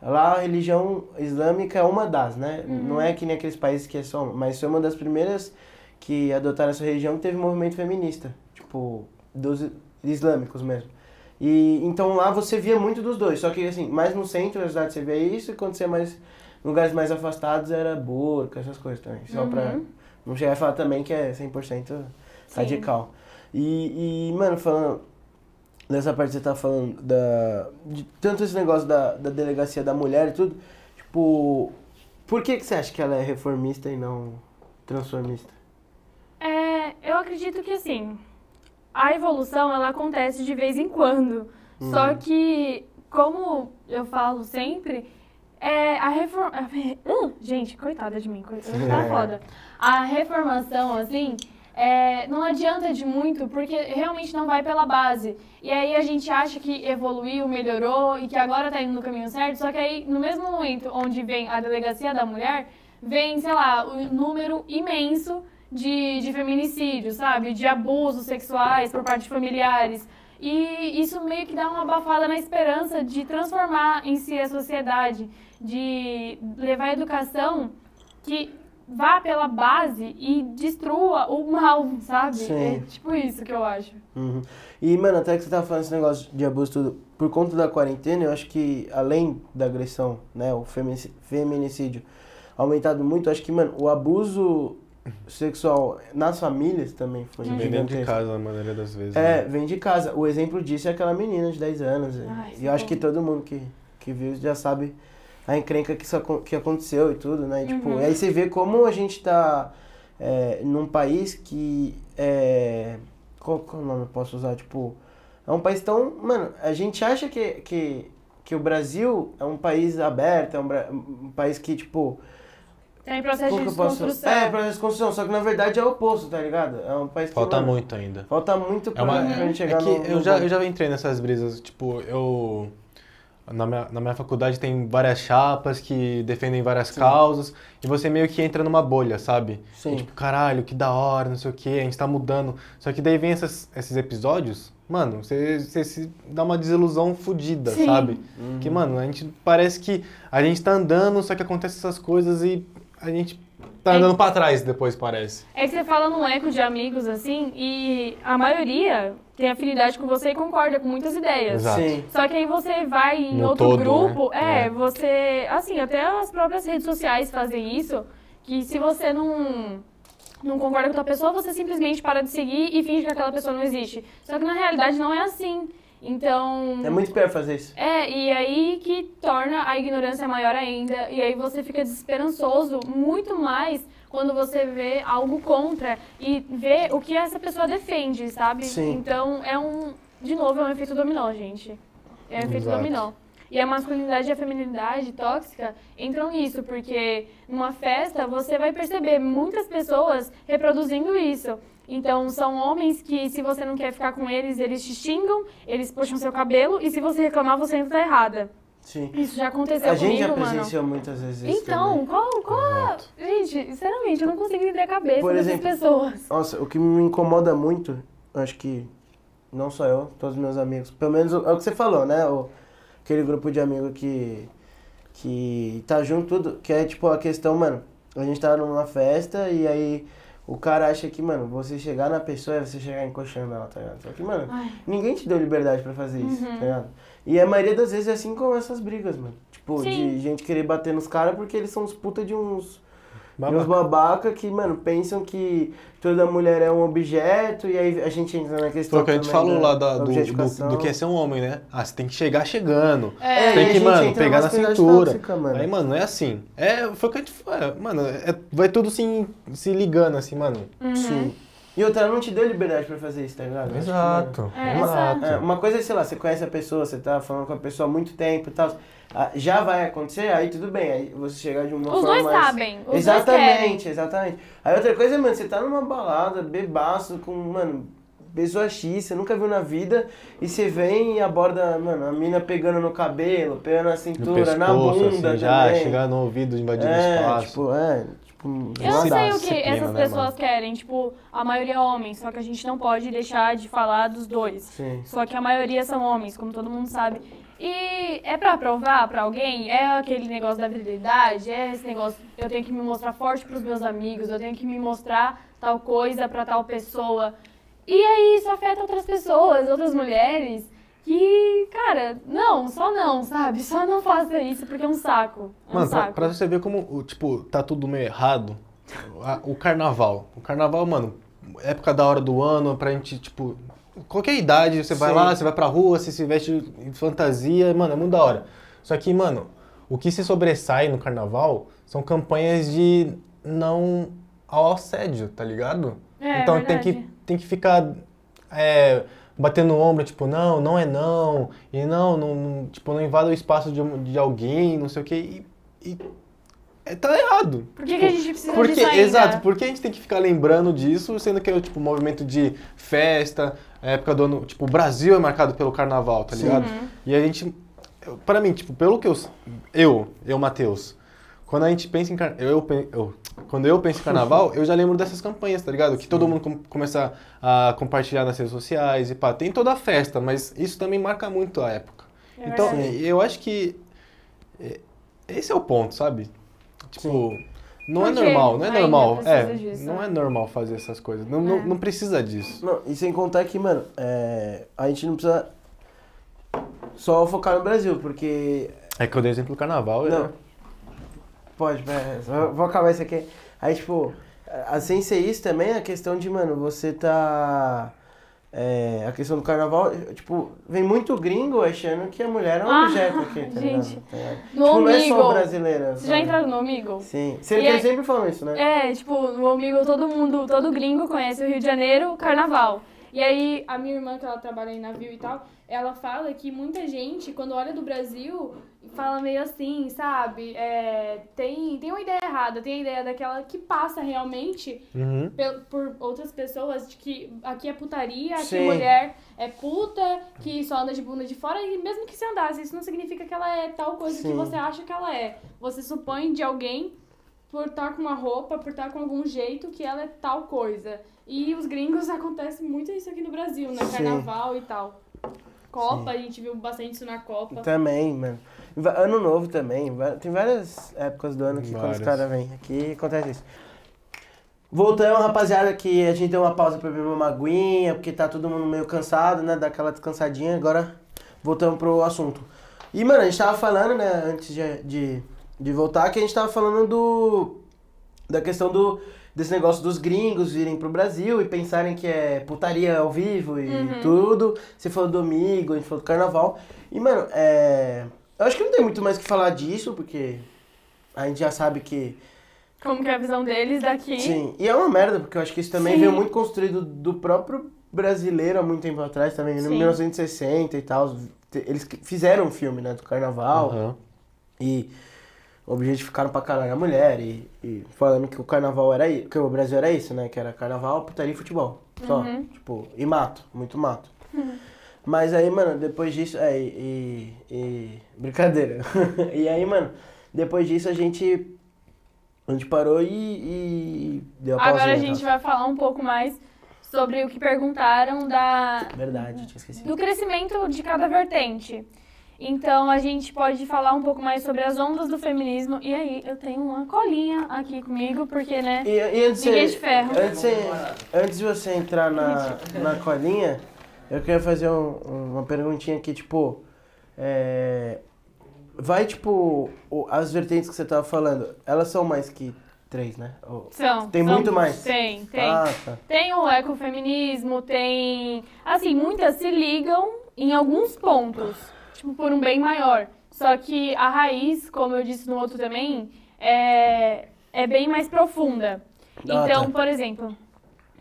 lá a religião islâmica é uma das, né? Não é que nem aqueles países que é só, uma, mas foi uma das primeiras que adotaram essa religião que teve movimento feminista, tipo, dos islâmicos mesmo. E então lá você via muito dos dois, só que assim, mais no centro da cidade você via isso, e quando você é mais em lugares mais afastados era burca, essas coisas também. Só pra Uhum. não chegar a falar também que é 100% Sim. radical. E, e, mano, falando dessa parte que você tá falando da de tanto esse negócio da, da delegacia da mulher e tudo, tipo, por que que você acha que ela é reformista e não transformista? É, eu acredito que assim, a evolução ela acontece de vez em quando. Uhum. Só que, como eu falo sempre, é a reforma. gente, coitada de mim, coitada, <laughs> tá foda. A reformação, assim, é, não adianta de muito, porque realmente não vai pela base. E aí a gente acha que evoluiu, melhorou e que agora tá indo no caminho certo, só que aí, no mesmo momento onde vem a delegacia da mulher, vem, sei lá, o número imenso de, de feminicídios, sabe? De abusos sexuais por parte de familiares. E isso meio que dá uma abafada na esperança de transformar em si a sociedade, de levar a educação que vá pela base e destrua o mal, sabe? Sim. É tipo isso que eu acho. Uhum. E, mano, até que você tava falando esse negócio de abuso tudo, por conta da quarentena, eu acho que além da agressão, né, o feminicídio aumentado muito, eu acho que, mano, o abuso sexual nas famílias também foi Vem dentro de casa, na maioria das vezes. É, né? vem de casa. O exemplo disso é aquela menina de 10 anos. Ai, e eu acho que todo mundo que, que viu já sabe a encrenca que, isso, que aconteceu e tudo, né? E, tipo, Uhum. e aí você vê como a gente tá é, num país que é. Qual, qual nome eu posso usar? Tipo, é um país tão. Mano, a gente acha que, que, que o Brasil é um país aberto, é um, um país que, tipo. Tem processo como de desconstrução. É, processo de construção, só que na verdade é o oposto, tá ligado? É um país que. Falta muito ainda. Falta muito pra, É, uma, pra gente chegar é que no, eu, já, eu já entrei nessas brisas, tipo, eu... Na minha, na minha faculdade tem várias chapas que defendem várias causas e você meio que entra numa bolha, sabe? Sim. E, tipo, caralho, que da hora, não sei o que, a gente tá mudando. Só que daí vem essas- esses episódios, mano, você, você se dá uma desilusão fodida, Sim. sabe? Uhum. Que, mano, a gente parece que a gente tá andando, só que acontecem essas coisas e a gente tá É- andando pra trás depois, parece. É que você fala num eco de amigos, assim, e a maioria tem afinidade com você e concorda com muitas ideias. Exato. Sim. Só que aí você vai em No outro todo, grupo, né? é, É. você, assim, até as próprias redes sociais fazem isso, que se você não não concorda com a pessoa, você simplesmente para de seguir e finge que aquela pessoa não existe. Só que na realidade não é assim. Então. É muito pior fazer isso. É, e aí que torna a ignorância maior ainda. E aí você fica desesperançoso muito mais quando você vê algo contra e vê o que essa pessoa defende, sabe? Sim. Então é um. De novo, é um efeito dominó, gente. É um efeito Exato. dominó. E a masculinidade e a feminilidade tóxica entram nisso, porque numa festa você vai perceber muitas pessoas reproduzindo isso. Então, são homens que, se você não quer ficar com eles, eles te xingam, eles puxam seu cabelo, e se você reclamar, você ainda tá errada. Sim. Isso já aconteceu A gente já comigo, mano. presenciou muitas vezes isso Então, também. qual, qual a... Gente, sinceramente, eu não consigo entender a cabeça Por dessas exemplo, pessoas. Nossa, o que me incomoda muito, acho que não só eu, todos os meus amigos, pelo menos é o que você falou, né? O, aquele grupo de amigos que, que tá junto tudo, que é tipo a questão, mano, a gente tá numa festa e aí o cara acha que, mano, você chegar na pessoa é você chegar encoxando ela, tá ligado? Só que, mano, Ai. ninguém te deu liberdade pra fazer isso, Uhum. tá ligado? E a maioria das vezes é assim como essas brigas, mano. Tipo, Sim. de gente querer bater nos caras porque eles são os puta de uns e uns Babaca. babaca que, mano, pensam que toda mulher é um objeto e aí a gente entra na questão Foi o que a gente falou lá da- do, do, do que é ser um homem, né? Ah, você tem que chegar chegando. É, e tem que, mano, pegar na cintura. tóxica, mano. Aí, mano, não é assim. É, foi o que a gente falou. Mano, é- vai tudo se, se ligando, assim, mano. Uhum. Sim. E outra, ela não te deu liberdade pra fazer isso, tá ligado? Mano, É, Exato. É, uma coisa é, sei lá, você conhece a pessoa, você tá falando com a pessoa há muito tempo e tal. ah, Já vai acontecer, aí tudo bem. Aí você chegar de uma Os forma dois mais... sabem, os dois querem. exatamente, exatamente. Aí outra coisa, mano, você tá numa balada, bebaço, com, mano, pessoa X, você nunca viu na vida, e você vem e aborda, mano, a mina pegando no cabelo, pegando na No cintura, na pescoço, bunda assim, já, também. chegar no ouvido, invadindo o é, espaço. tipo, é, tipo... Eu não sei o que essas né, pessoas mano? querem, tipo, a maioria é homem, só que a gente não pode deixar de falar dos dois. Sim. Só que a maioria são homens, como todo mundo sabe. E é pra provar pra alguém, é aquele negócio da virilidade, é esse negócio, eu tenho que me mostrar forte pros meus amigos, eu tenho que me mostrar tal coisa pra tal pessoa. E aí isso afeta outras pessoas, outras mulheres, que, cara, não, só não, sabe? Só não faça isso porque é um saco. É um Mano, pra, saco. pra você ver como, tipo, tá tudo meio errado, a- o carnaval. O carnaval, mano, época da hora do ano, pra gente, tipo, qualquer idade, você vai Sim. lá, você vai pra rua, você se veste em fantasia, mano, é muito da hora. Só que, mano, o que se sobressai no carnaval são campanhas de não ao assédio, tá ligado? É, então tem que, tem que ficar é, batendo o ombro, tipo, não, não é não, e não, não, não- tipo, não invada o espaço de, de alguém, não sei o quê, e, e é, tá errado. Por que, Tipo, que a gente precisa porque, disso ainda? exato, por que a gente tem que ficar lembrando disso, sendo que é tipo movimento de festa, época do ano, tipo, o Brasil é marcado pelo carnaval, tá Sim. ligado? Uhum. E a gente, pra mim, tipo, pelo que eu, eu, eu, Matheus, quando a gente pensa em car- eu, eu, quando eu penso em carnaval, eu já lembro dessas campanhas, tá ligado? Que todo mundo com- começa a compartilhar nas redes sociais e pá, tem toda a festa, mas isso também marca muito a época. É então, verdade. eu acho que é, esse é o ponto, sabe? Tipo, não é Porque normal, não é normal. É, disso, não né? é normal fazer essas coisas. Não, É. não, não precisa disso. Não, e sem contar que, mano, é, a gente não precisa só focar no Brasil, porque É que eu dei exemplo do carnaval. Não. é- Pode, pera, vou acabar isso aqui. Aí, tipo, a- sem ser isso também, a questão de, mano, você tá. é, a questão do carnaval, tipo, vem muito gringo achando que a mulher é um Ah, objeto aqui, <laughs> tá gente. ligado? Ligado? No tipo, não é só brasileira. Vocês já entraram no Omegle? Sim. Eles é- sempre falam isso, né? É, tipo, no Omegle todo mundo, todo gringo conhece o Rio de Janeiro, carnaval. E aí, a minha irmã, que ela trabalha em navio e tal, ela fala que muita gente, quando olha do Brasil, fala meio assim, sabe? É, tem, tem uma ideia errada, tem a ideia daquela que passa realmente Uhum. pel- por outras pessoas de que aqui é putaria, aqui Sim. mulher é puta, que só anda de bunda de fora, e mesmo que se andasse, isso não significa que ela é tal coisa que Sim. você acha que ela é. Você supõe de alguém por estar com uma roupa, por estar com algum jeito que ela é tal coisa. E os gringos <laughs> acontece muito isso aqui no Brasil, né? Sim. Carnaval e tal. Copa, a gente viu bastante isso na Copa. Também, mano. Ano novo também. Tem várias épocas do ano que quando os Várias. caras vêm aqui acontece isso. Voltamos, rapaziada, que a gente deu uma pausa pra beber uma aguinha, porque tá todo mundo meio cansado, né? Daquela descansadinha. Agora voltamos pro assunto. E, mano, a gente tava falando, né, antes de, de, de voltar, que a gente tava falando do. da questão do desse negócio dos gringos virem pro Brasil e pensarem que é putaria ao vivo e Uhum. tudo. Você falou do amigo, a gente falou do carnaval. E, mano, é. Eu acho que não tem muito mais o que falar disso, porque a gente já sabe que. Como que é a visão deles daqui. Sim. E é uma merda, porque eu acho que isso também Sim. veio muito construído do próprio brasileiro há muito tempo atrás também, no Sim. 1960 e tal. Eles fizeram um filme, né, do carnaval. Aham. E objetificaram pra caralho a mulher e, e falando que o carnaval era isso, que o Brasil era isso, né? Que era carnaval, putaria e futebol. Só. Uhum. Tipo, e mato, muito mato. Mas aí, mano, depois disso. É, e. e- brincadeira. <laughs> e aí, mano, depois disso a gente. A gente parou e. e deu a pausinha. Agora a tá? gente vai falar um pouco mais sobre o que perguntaram da, Verdade, tinha esquecido. do crescimento de cada vertente. Então a gente pode falar um pouco mais sobre as ondas do feminismo. E aí, eu tenho uma colinha aqui comigo, porque, né? E, e antes, de Ninguém você- de ferro. Antes, de você- antes de você entrar na, na colinha, eu queria fazer um- uma perguntinha aqui, tipo. é, vai, tipo, o- as vertentes que você tava falando, elas são mais que três, né? Ou- São. Tem são- muito mais? Tem, tem. Ah, tá. Tem o ecofeminismo, tem. Assim, muitas se ligam em alguns pontos, tipo, por um bem maior. Só que a raiz, como eu disse no outro também, é, é bem mais profunda. Ah, Então, tá. por exemplo,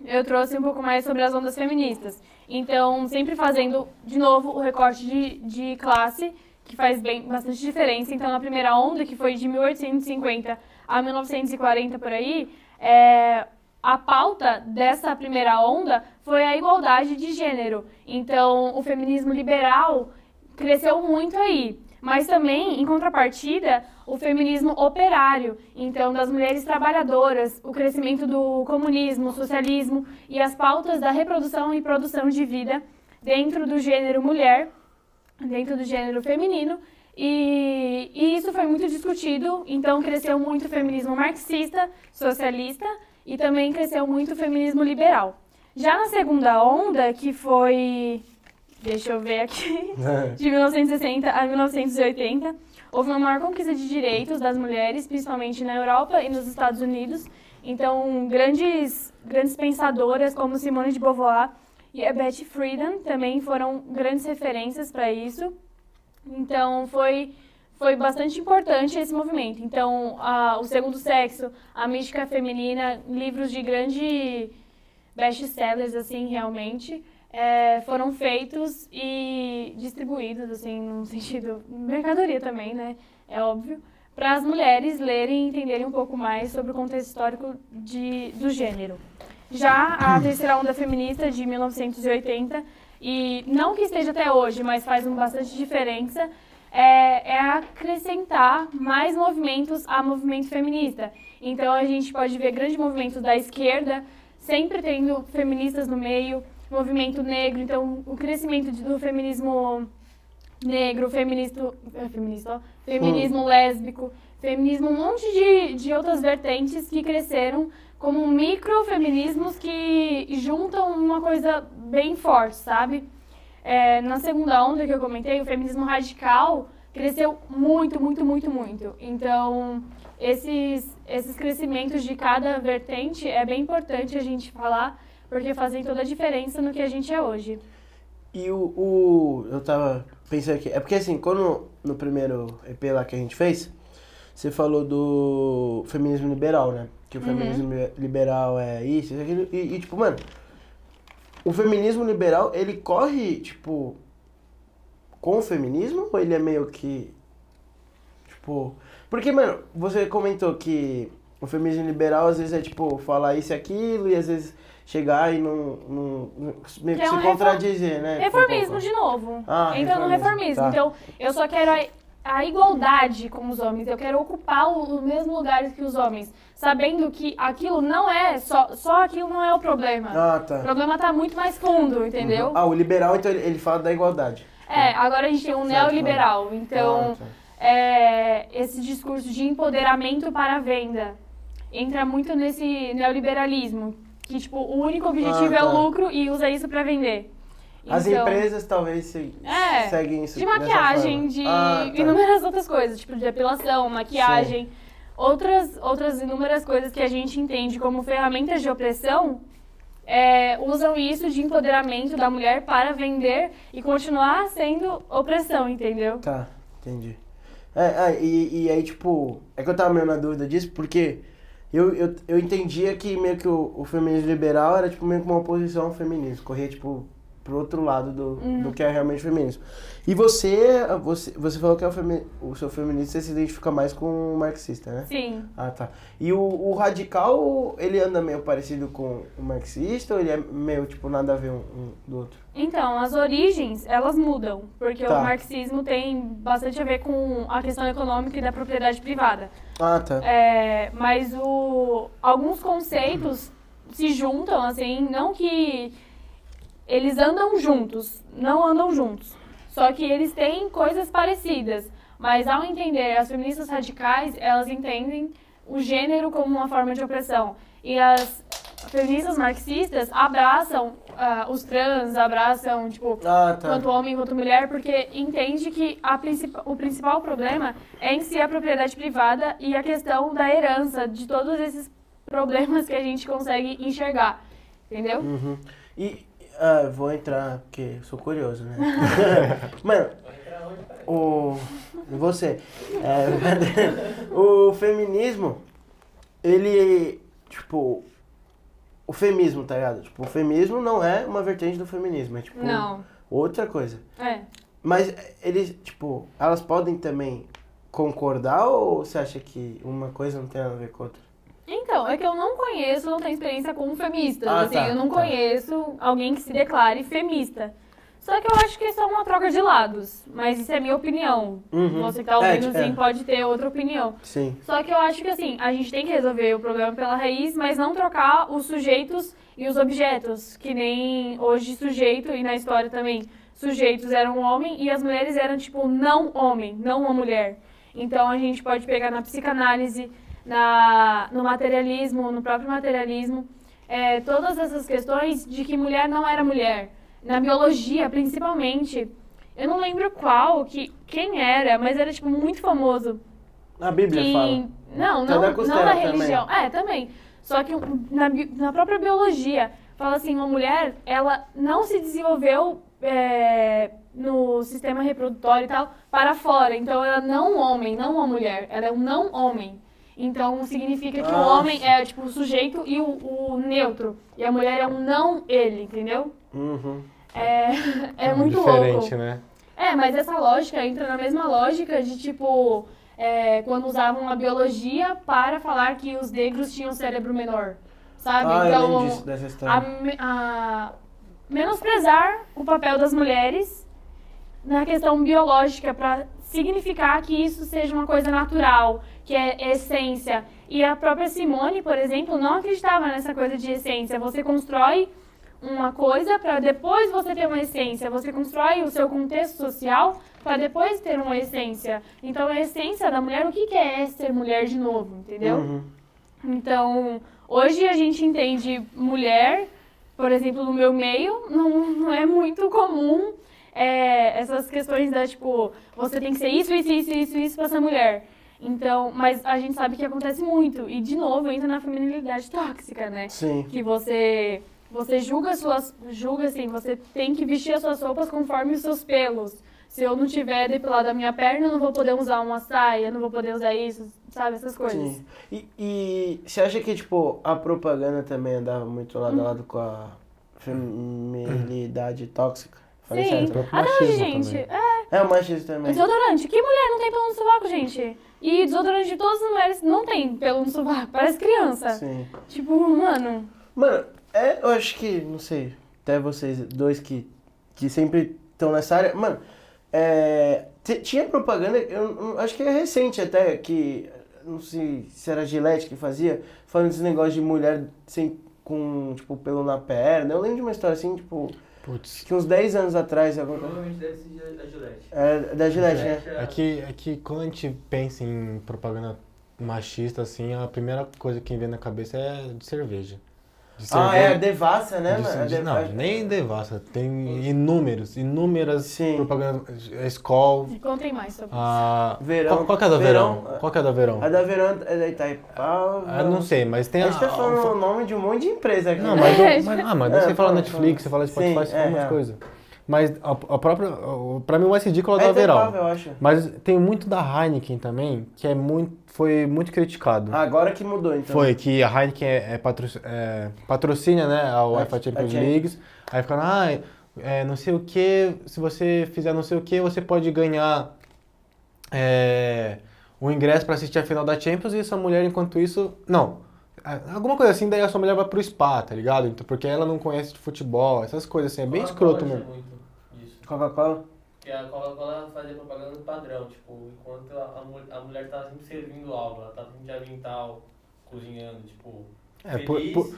eu trouxe um pouco mais sobre as ondas feministas. Então, sempre fazendo, de novo, o recorte de, de classe, que faz bem, bastante diferença. Então, na primeira onda, que foi de 1850 a 1940 por aí, é, a pauta dessa primeira onda foi a igualdade de gênero. Então, o feminismo liberal cresceu muito aí. Mas também, em contrapartida, o feminismo operário, então das mulheres trabalhadoras, o crescimento do comunismo, socialismo e as pautas da reprodução e produção de vida dentro do gênero mulher, dentro do gênero feminino. E, e isso foi muito discutido, então cresceu muito o feminismo marxista, socialista e também cresceu muito o feminismo liberal. Já na segunda onda, que foi. Deixa eu ver aqui <laughs> de 1960 a 1980, houve uma maior conquista de direitos das mulheres, principalmente na Europa e nos Estados Unidos. Então, grandes, grandes pensadoras como Simone de Beauvoir e a Betty Friedan também foram grandes referências para isso. Então, foi, foi bastante importante esse movimento. Então, a, o segundo sexo, a mística feminina, livros de grande best-sellers, assim, realmente, é, foram feitos e distribuídos, assim, num <laughs> sentido, mercadoria também, né, é óbvio, para as mulheres lerem e entenderem um pouco mais sobre o contexto histórico de, do gênero. Já a terceira onda feminista de 1980, e não que esteja até hoje, mas faz uma bastante diferença, é, é acrescentar mais movimentos ao movimento feminista. Então a gente pode ver grandes movimentos da esquerda, sempre tendo feministas no meio, movimento negro, então o crescimento de- do feminismo negro, feministo, é, feminista, feminismo lésbico, feminismo, um monte de, de outras vertentes que cresceram como microfeminismos que juntam uma coisa bem forte, sabe? É, na segunda onda que eu comentei, o feminismo radical cresceu muito, muito, muito, muito. Então, esses, esses crescimentos de cada vertente é bem importante a gente falar, porque fazem toda a diferença no que a gente é hoje. E o, o. Eu tava pensando aqui. É porque assim, quando no primeiro EP lá que a gente fez, você falou do feminismo liberal, né? Que o Uhum. feminismo li- liberal é isso, isso, aquilo. E, e, tipo, mano, o feminismo liberal, ele corre, tipo, com o feminismo ou ele é meio que. Tipo. Porque, mano, você comentou que o feminismo liberal às vezes é tipo falar isso e aquilo e às vezes chegar e não. não, não meio que Que é se um reform- contradizer, né? Reformismo Um de novo. Ah, Entra no reformismo, tá. Então, eu só quero a, a igualdade com os homens. Eu quero ocupar o- os mesmos lugares que os homens. Sabendo que aquilo não é, só, só aquilo não é o problema. Ah, O tá. problema tá muito mais fundo, entendeu? Ah, o liberal, então, ele, ele fala da igualdade. É, agora a gente tem um Certo, neoliberal. Então, Ah, tá. é, esse discurso de empoderamento para a venda entra muito nesse neoliberalismo. Que, tipo, o único objetivo Ah, é tá. o lucro e usa isso para vender. As Então, empresas talvez se, É, seguem isso De maquiagem, de Ah, tá. inúmeras outras coisas, tipo de depilação, maquiagem. outras, outras inúmeras coisas que a gente entende como ferramentas de opressão é, usam isso de empoderamento da mulher para vender e continuar sendo opressão, entendeu? Tá, entendi. É, ah, e, e aí, tipo, é que eu tava meio na dúvida disso, porque eu, eu, eu entendia que meio que o, o feminismo liberal era, tipo, meio que uma oposição ao feminismo. Corria, tipo, pro outro lado do, do que é realmente feminismo. E você, você, você falou que é o, femi, o seu feminismo você se identifica mais com o marxista, né? Sim. Ah, tá. E o, o radical, ele anda meio parecido com o marxista ou ele é meio, tipo, nada a ver um, um do outro? Então, as origens, elas mudam, porque Tá. o marxismo tem bastante a ver com a questão econômica e da propriedade privada. Ah, tá. É, mas o, alguns conceitos se juntam, assim, não que eles andam juntos, não andam juntos. Só que eles têm coisas parecidas. Mas ao entender as feministas radicais, elas entendem o gênero como uma forma de opressão. E as feministas marxistas abraçam ah, os trans, abraçam, tipo, Ah, tá. quanto homem quanto mulher, porque entende que a princip- o principal problema é em si a propriedade privada e a questão da herança, de todos esses problemas que a gente consegue enxergar. Entendeu? Uhum. E ah, vou entrar, porque eu sou curioso, né? <laughs> Mano, o. Você. É, <laughs> o feminismo, ele. Tipo. O feminismo, tá ligado? Tipo, o feminismo não é uma vertente do feminismo, é tipo Não. outra coisa. É. Mas eles, tipo, elas podem também concordar ou você acha que uma coisa não tem nada a ver com a outra? Então, é que eu não conheço, não tenho experiência com feministas. Ah, assim, tá, eu não tá. conheço alguém que se declare femista. Só que eu acho que isso é uma troca de lados. Mas isso é minha opinião. Uhum. Você que tá ouvindo, É, é. sim, pode ter outra opinião. Sim. Só que eu acho que assim, a gente tem que resolver o problema pela raiz, mas não trocar os sujeitos e os objetos. Que nem hoje sujeito, e na história também, sujeitos eram um homem e as mulheres eram tipo não homem, não uma mulher. Então a gente pode pegar na psicanálise, na, no materialismo, no próprio materialismo, é, todas essas questões de que mulher não era mulher. Na biologia, principalmente. Eu não lembro qual, que, quem era, mas era tipo muito famoso A Bíblia que- fala. Não, não, não costela da também. religião. É, também. Só que na, na própria biologia, fala assim, uma mulher, ela não se desenvolveu é, no sistema reprodutório e tal para fora. Então, ela não é um homem, não uma mulher. Ela é um não homem. Então, significa que o Ah. homem é, tipo, o sujeito e o, o neutro. E a mulher é um não ele, entendeu? Uhum. <laughs> É, é muito Diferente, louco. né? É, mas essa lógica entra na mesma lógica de tipo. é, quando usavam a biologia para falar que os negros tinham cérebro menor. Sabe? Ah, então, disso, dessa a, história. a menosprezar o papel das mulheres na questão biológica para significar que isso seja uma coisa natural, que é essência. E a própria Simone, por exemplo, não acreditava nessa coisa de essência. Você constrói uma coisa para depois você ter uma essência. Você constrói o seu contexto social para depois ter uma essência. Então, a essência da mulher, o que que é ser mulher de novo, entendeu? Uhum. Então, hoje a gente entende mulher, por exemplo, no meu meio, não, não é muito comum é, essas questões da, tipo, você tem que ser isso, isso, isso, isso, isso pra ser mulher. Então, mas a gente sabe que acontece muito. E, de novo, entra na feminilidade tóxica, né? Sim. Que você, você julga suas, julga assim, você tem que vestir as suas roupas conforme os seus pelos. Se eu não tiver depilado a minha perna, eu não vou poder usar uma saia, não vou poder usar isso, sabe? Essas coisas. Sim. E, e você acha que, tipo, a propaganda também andava muito lado a lado com a feminilidade tóxica? Falei Sim. certo? Hoje, machismo gente. também. É, É o machismo também. desodorante. Que mulher não tem pelo no sovaco, gente? E desodorante de todas as mulheres não tem pelo no sovaco. Parece criança. Sim. Tipo, mano. Mano, é, eu acho que, não sei, até vocês dois que, que sempre estão nessa área. Mano, é, tinha propaganda, eu, eu acho que é recente até, que, não sei se era a Gillette que fazia, falando desse negócio de mulher sem, com, tipo, pelo na perna. Eu lembro de uma história assim, tipo, Putz. que uns 10 anos atrás, alguma coisa. Provavelmente deve ser da Gillette. É, da Gillette, né? É que, é que quando a gente pensa em propaganda machista, assim, a primeira coisa que vem na cabeça é de cerveja. De Ah, é a. Devassa, né, de- mano? A de- não, nem devassa. Tem inúmeros, inúmeras Sim. propagandas. A Skol, Me Contem mais sobre isso. a... Verão. Qual, qual que é a da Verão. Verão? Qual que é a da Verão? A da Verão é da Itaipava. Ah, não sei, mas tem A gente tá falando a- o nome de um monte de empresa aqui. Não, mas, É, eu- <laughs> mas, ah, mas é, você fala Netflix, você fala Sim, Spotify, você fala é, umas é. coisas. Mas a, a própria. Pra mim, o mais ridículo é o É da. Itaipava, eu acho. Mas tem muito da Heineken também, que é muito, foi muito criticado. Agora que mudou, então. Foi que a Heineken é, é patro- é, patrocina, né, a UEFA A- Champions League. Aí ficaram, ah, é, não sei o que, se você fizer não sei o que, você pode ganhar é, o ingresso pra assistir a final da Champions e essa mulher, enquanto isso. Não. é, Alguma coisa assim, daí a sua mulher vai pro spa, tá ligado? Então, porque ela não conhece de futebol, essas coisas assim, é bem escroto mesmo. muito. Coca-Cola? Porque a Coca-Cola fazia propaganda padrão, tipo, enquanto a, a, a mulher tava sempre servindo algo, ela tava sempre de avental, cozinhando, tipo, É, por, feliz. por,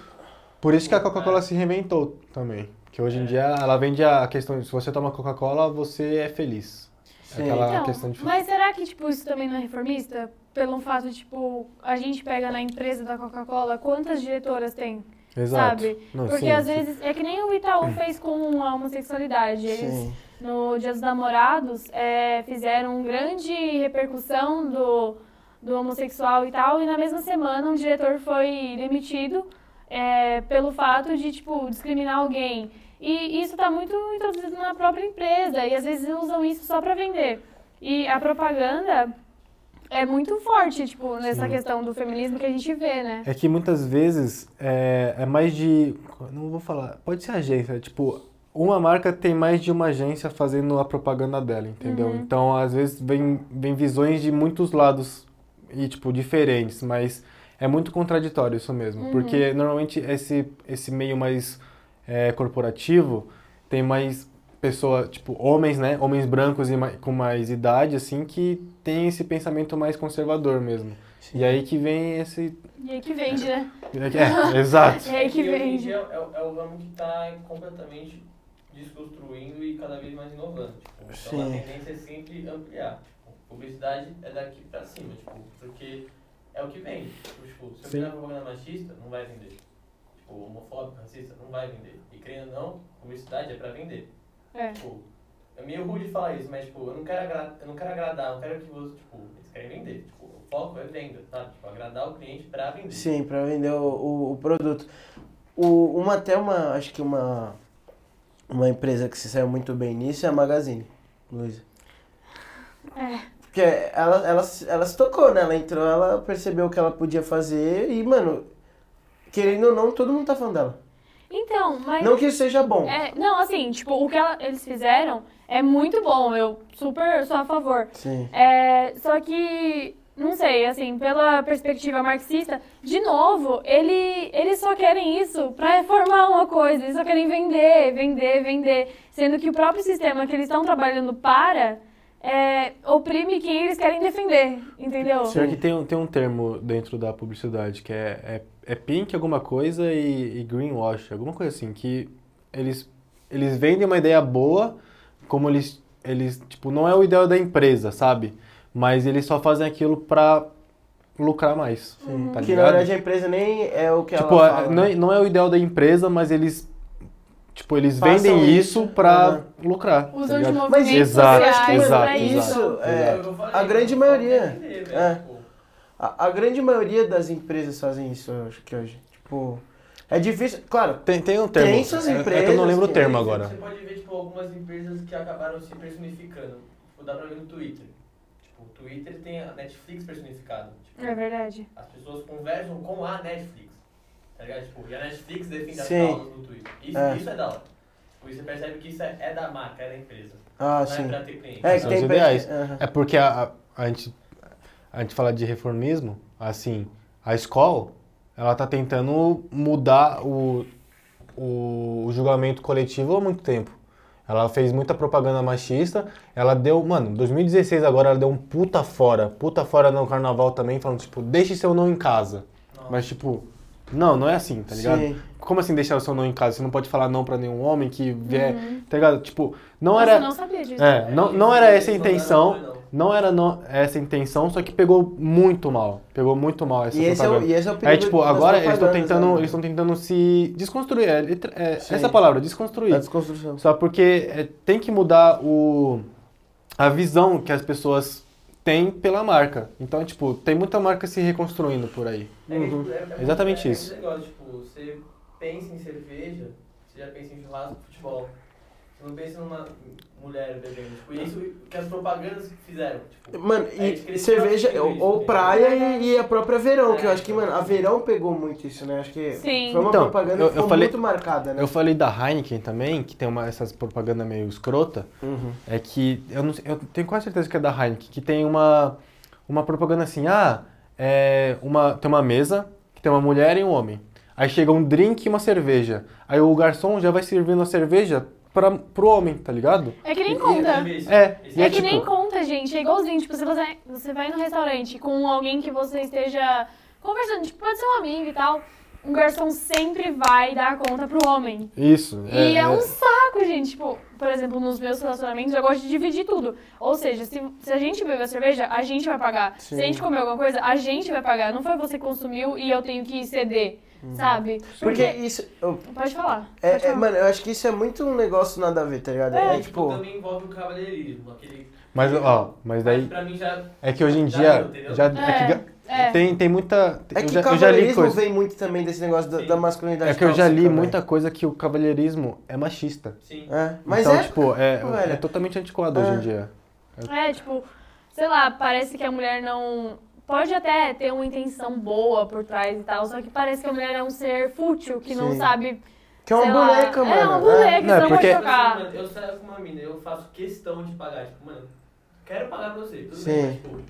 por isso que a Coca-Cola se reinventou também. Que hoje em dia ela vende a questão de se você toma Coca-Cola, você é feliz. Sim. Aquela Então, questão de mas será que, tipo, isso também não é reformista? Pelo fato de, tipo, a gente pega na empresa da Coca-Cola, quantas diretoras tem, Exato. sabe? Não, Porque sim, às sim. vezes, é que nem o Itaú fez com a homossexualidade. Eles, Sim. no Dia dos Namorados, é, fizeram grande repercussão do, do homossexual e tal, e na mesma semana um diretor foi demitido é, pelo fato de, tipo, discriminar alguém. E isso está muito introduzido na própria empresa, e às vezes usam isso só para vender. E a propaganda é muito forte, tipo, nessa Sim. questão do feminismo que a gente vê, né? É que muitas vezes é, é mais de. Não vou falar. Pode ser agência. Tipo, uma marca tem mais de uma agência fazendo a propaganda dela, entendeu? Uhum. Então, às vezes, vem, vem visões de muitos lados e, tipo, diferentes, mas é muito contraditório isso mesmo. Uhum. Porque normalmente esse, esse meio mais é, corporativo tem mais pessoa, tipo, homens, né? Homens brancos e mai- com mais idade, assim, que tem esse pensamento mais conservador mesmo. E aí que vem esse. E aí que vende, né? <laughs> É, exato. <laughs> E aí que vende. é, o- é o ramo que está completamente desconstruindo e cada vez mais inovando. Tipo, então a Sim. tendência é sempre ampliar. Tipo, publicidade é daqui pra cima, tipo, porque é o que vende. Tipo, se eu Sim. fizer propaganda machista, não vai vender. Tipo, homofóbico, racista, não vai vender. E querendo ou não, publicidade é pra vender. É. Tipo, é meio rude falar isso, mas tipo, eu não quero, agra eu não quero agradar, eu não quero que você, tipo, eles querem vender. Tipo, o foco é venda, sabe? Tipo, agradar o cliente pra vender. Sim, pra vender o, o, o produto. O, uma até uma, acho que uma, uma empresa que se saiu muito bem nisso é a Magazine, Luiza. É. Porque ela, ela, ela se tocou, né? Ela entrou, ela percebeu o que ela podia fazer e, mano, querendo ou não, todo mundo tá falando dela. Então, mas. Não que seja bom. É, não, assim, tipo, o que ela- eles fizeram é muito bom. Eu super sou a favor. Sim. É, só que, não sei, assim, pela perspectiva marxista, de novo, ele, eles só querem isso pra reformar uma coisa, eles só querem vender, vender, vender. Sendo que o próprio sistema que eles estão trabalhando para é, oprime quem eles querem defender, entendeu? Pior que tem, um- tem um termo dentro da publicidade que é, é, é pink alguma coisa e, e greenwash, alguma coisa assim, que eles, eles vendem uma ideia boa, como eles, eles, tipo, não é o ideal da empresa, sabe? Mas eles só fazem aquilo pra lucrar mais, Uhum. tá que na ligado? verdade a empresa nem é o que Tipo, ela a- fala. não, né? é- não é o ideal da empresa, mas eles, tipo, eles Passam vendem isso, isso pra aham. lucrar. tá Usam de ligado? movimentos Exato, sociais exato, pra exato. isso. Isso, é, a grande maioria. é vender, velho, É. tipo, A, a grande maioria das empresas fazem isso, eu acho que hoje. Tipo, é difícil, claro, Tem, tem um termo. Tem suas é- é, que eu empresas não lembro o termo Você- agora. Você pode ver, tipo, algumas empresas que acabaram se personificando. Tipo, dá pra ver no Twitter. Tipo, o Twitter tem a Netflix personificada. Tipo, É verdade. as pessoas conversam com a Netflix. Tá ligado? Tipo, e a Netflix defende as causas no Twitter. Isso É. isso é da hora. Tipo, você percebe que isso é, é da marca, é da empresa. ah, não sim. é pra ter cliente. É que São tem os empresa- ideais. Aham. É porque a, a, a gente, a gente fala de reformismo, assim, a escola, ela tá tentando mudar o, o, o julgamento coletivo há muito tempo. Ela fez muita propaganda machista, ela deu, mano, 2016 agora ela deu um puta fora, puta fora no carnaval também, falando, tipo, deixe seu não em casa. Nossa. Mas, tipo, não, não é assim, tá ligado? Sim. Como assim deixar o seu não em casa? Você não pode falar não pra nenhum homem que vier, Uhum. tá ligado? Tipo, não Nossa, era... eu não sabia disso. É, não, não era essa a intenção, não era no- essa a intenção, só que pegou muito mal. Pegou muito mal essa E esse, é o, propaganda. e esse é o perigo tipo, das agora eles estão tentando, né? eles estão tentando se desconstruir. É, é, essa palavra, desconstruir. A desconstrução. Só porque é, tem que mudar o, a visão que as pessoas têm pela marca. Então, tipo, tem muita marca se reconstruindo por aí. É, Uhum. é- é- Exatamente é, isso. É esse negócio, tipo, você pensa em cerveja, você já pensa em churrasco, futebol. Você não pensa numa mulher bebendo. Tipo, isso que as propagandas fizeram. Tipo, Mano, a e cerveja, ou, isso, ou entendeu? praia e, e a própria Verão, que eu É. acho que, mano, a Verão pegou muito isso, né? Acho que Sim. foi uma Então, propaganda eu- que ficou eu falei- muito marcada, né? Eu falei da Heineken também, que tem uma, essas propaganda meio escrota. Uhum. É que eu, não, eu tenho quase certeza que é da Heineken, que tem uma, uma propaganda assim, ah, é uma, tem uma mesa que tem uma mulher e um homem. Aí chega um drink e uma cerveja. Aí o garçom já vai servindo a cerveja pra, pro homem, tá ligado? É que nem conta. É, Esse e É é que tipo- nem conta, gente. É igualzinho. Tipo, se você, você vai no restaurante com alguém que você esteja conversando, tipo, pode ser um amigo e tal, um garçom sempre vai dar conta pro homem. Isso. e é, um saco, gente. Tipo, por exemplo, nos meus relacionamentos eu gosto de dividir tudo. Ou seja, se, se a gente beber cerveja, a gente vai pagar. Sim. Se a gente comer alguma coisa, a gente vai pagar. Não foi você que consumiu e eu tenho que ceder, sabe? Porque isso. eu- Pode falar. É, pode é, falar. mano, eu acho que isso é muito um negócio nada a ver, tá ligado? É, É, Tipo, tipo. também envolve o cavalheirismo. Aquele, Mas, ó, mas daí Mas pra mim já. é que hoje em Já dia entendeu? já, É, é que ga- é. tem, tem muita. É eu que já, eu já li cavaleirismo coisa. vem muito também desse negócio da, da masculinidade. É que eu já li tóxica, muita coisa que o cavalheirismo é machista. Sim. né? É, mas então, é. tipo, é, velho. é totalmente antiquado É. hoje em dia. É, tipo, sei lá, parece que a mulher não. Pode até ter uma intenção boa por trás e tal, só que parece que a mulher é um ser fútil, que não Sim. sabe. Que é uma sei lá, boneca, mano. É uma boneca, Não, você é não porque- pode tocar. Eu saio com uma mina, eu faço questão de pagar. Tipo, mano, quero pagar pra você. Tudo Sim. bem, mas, tipo,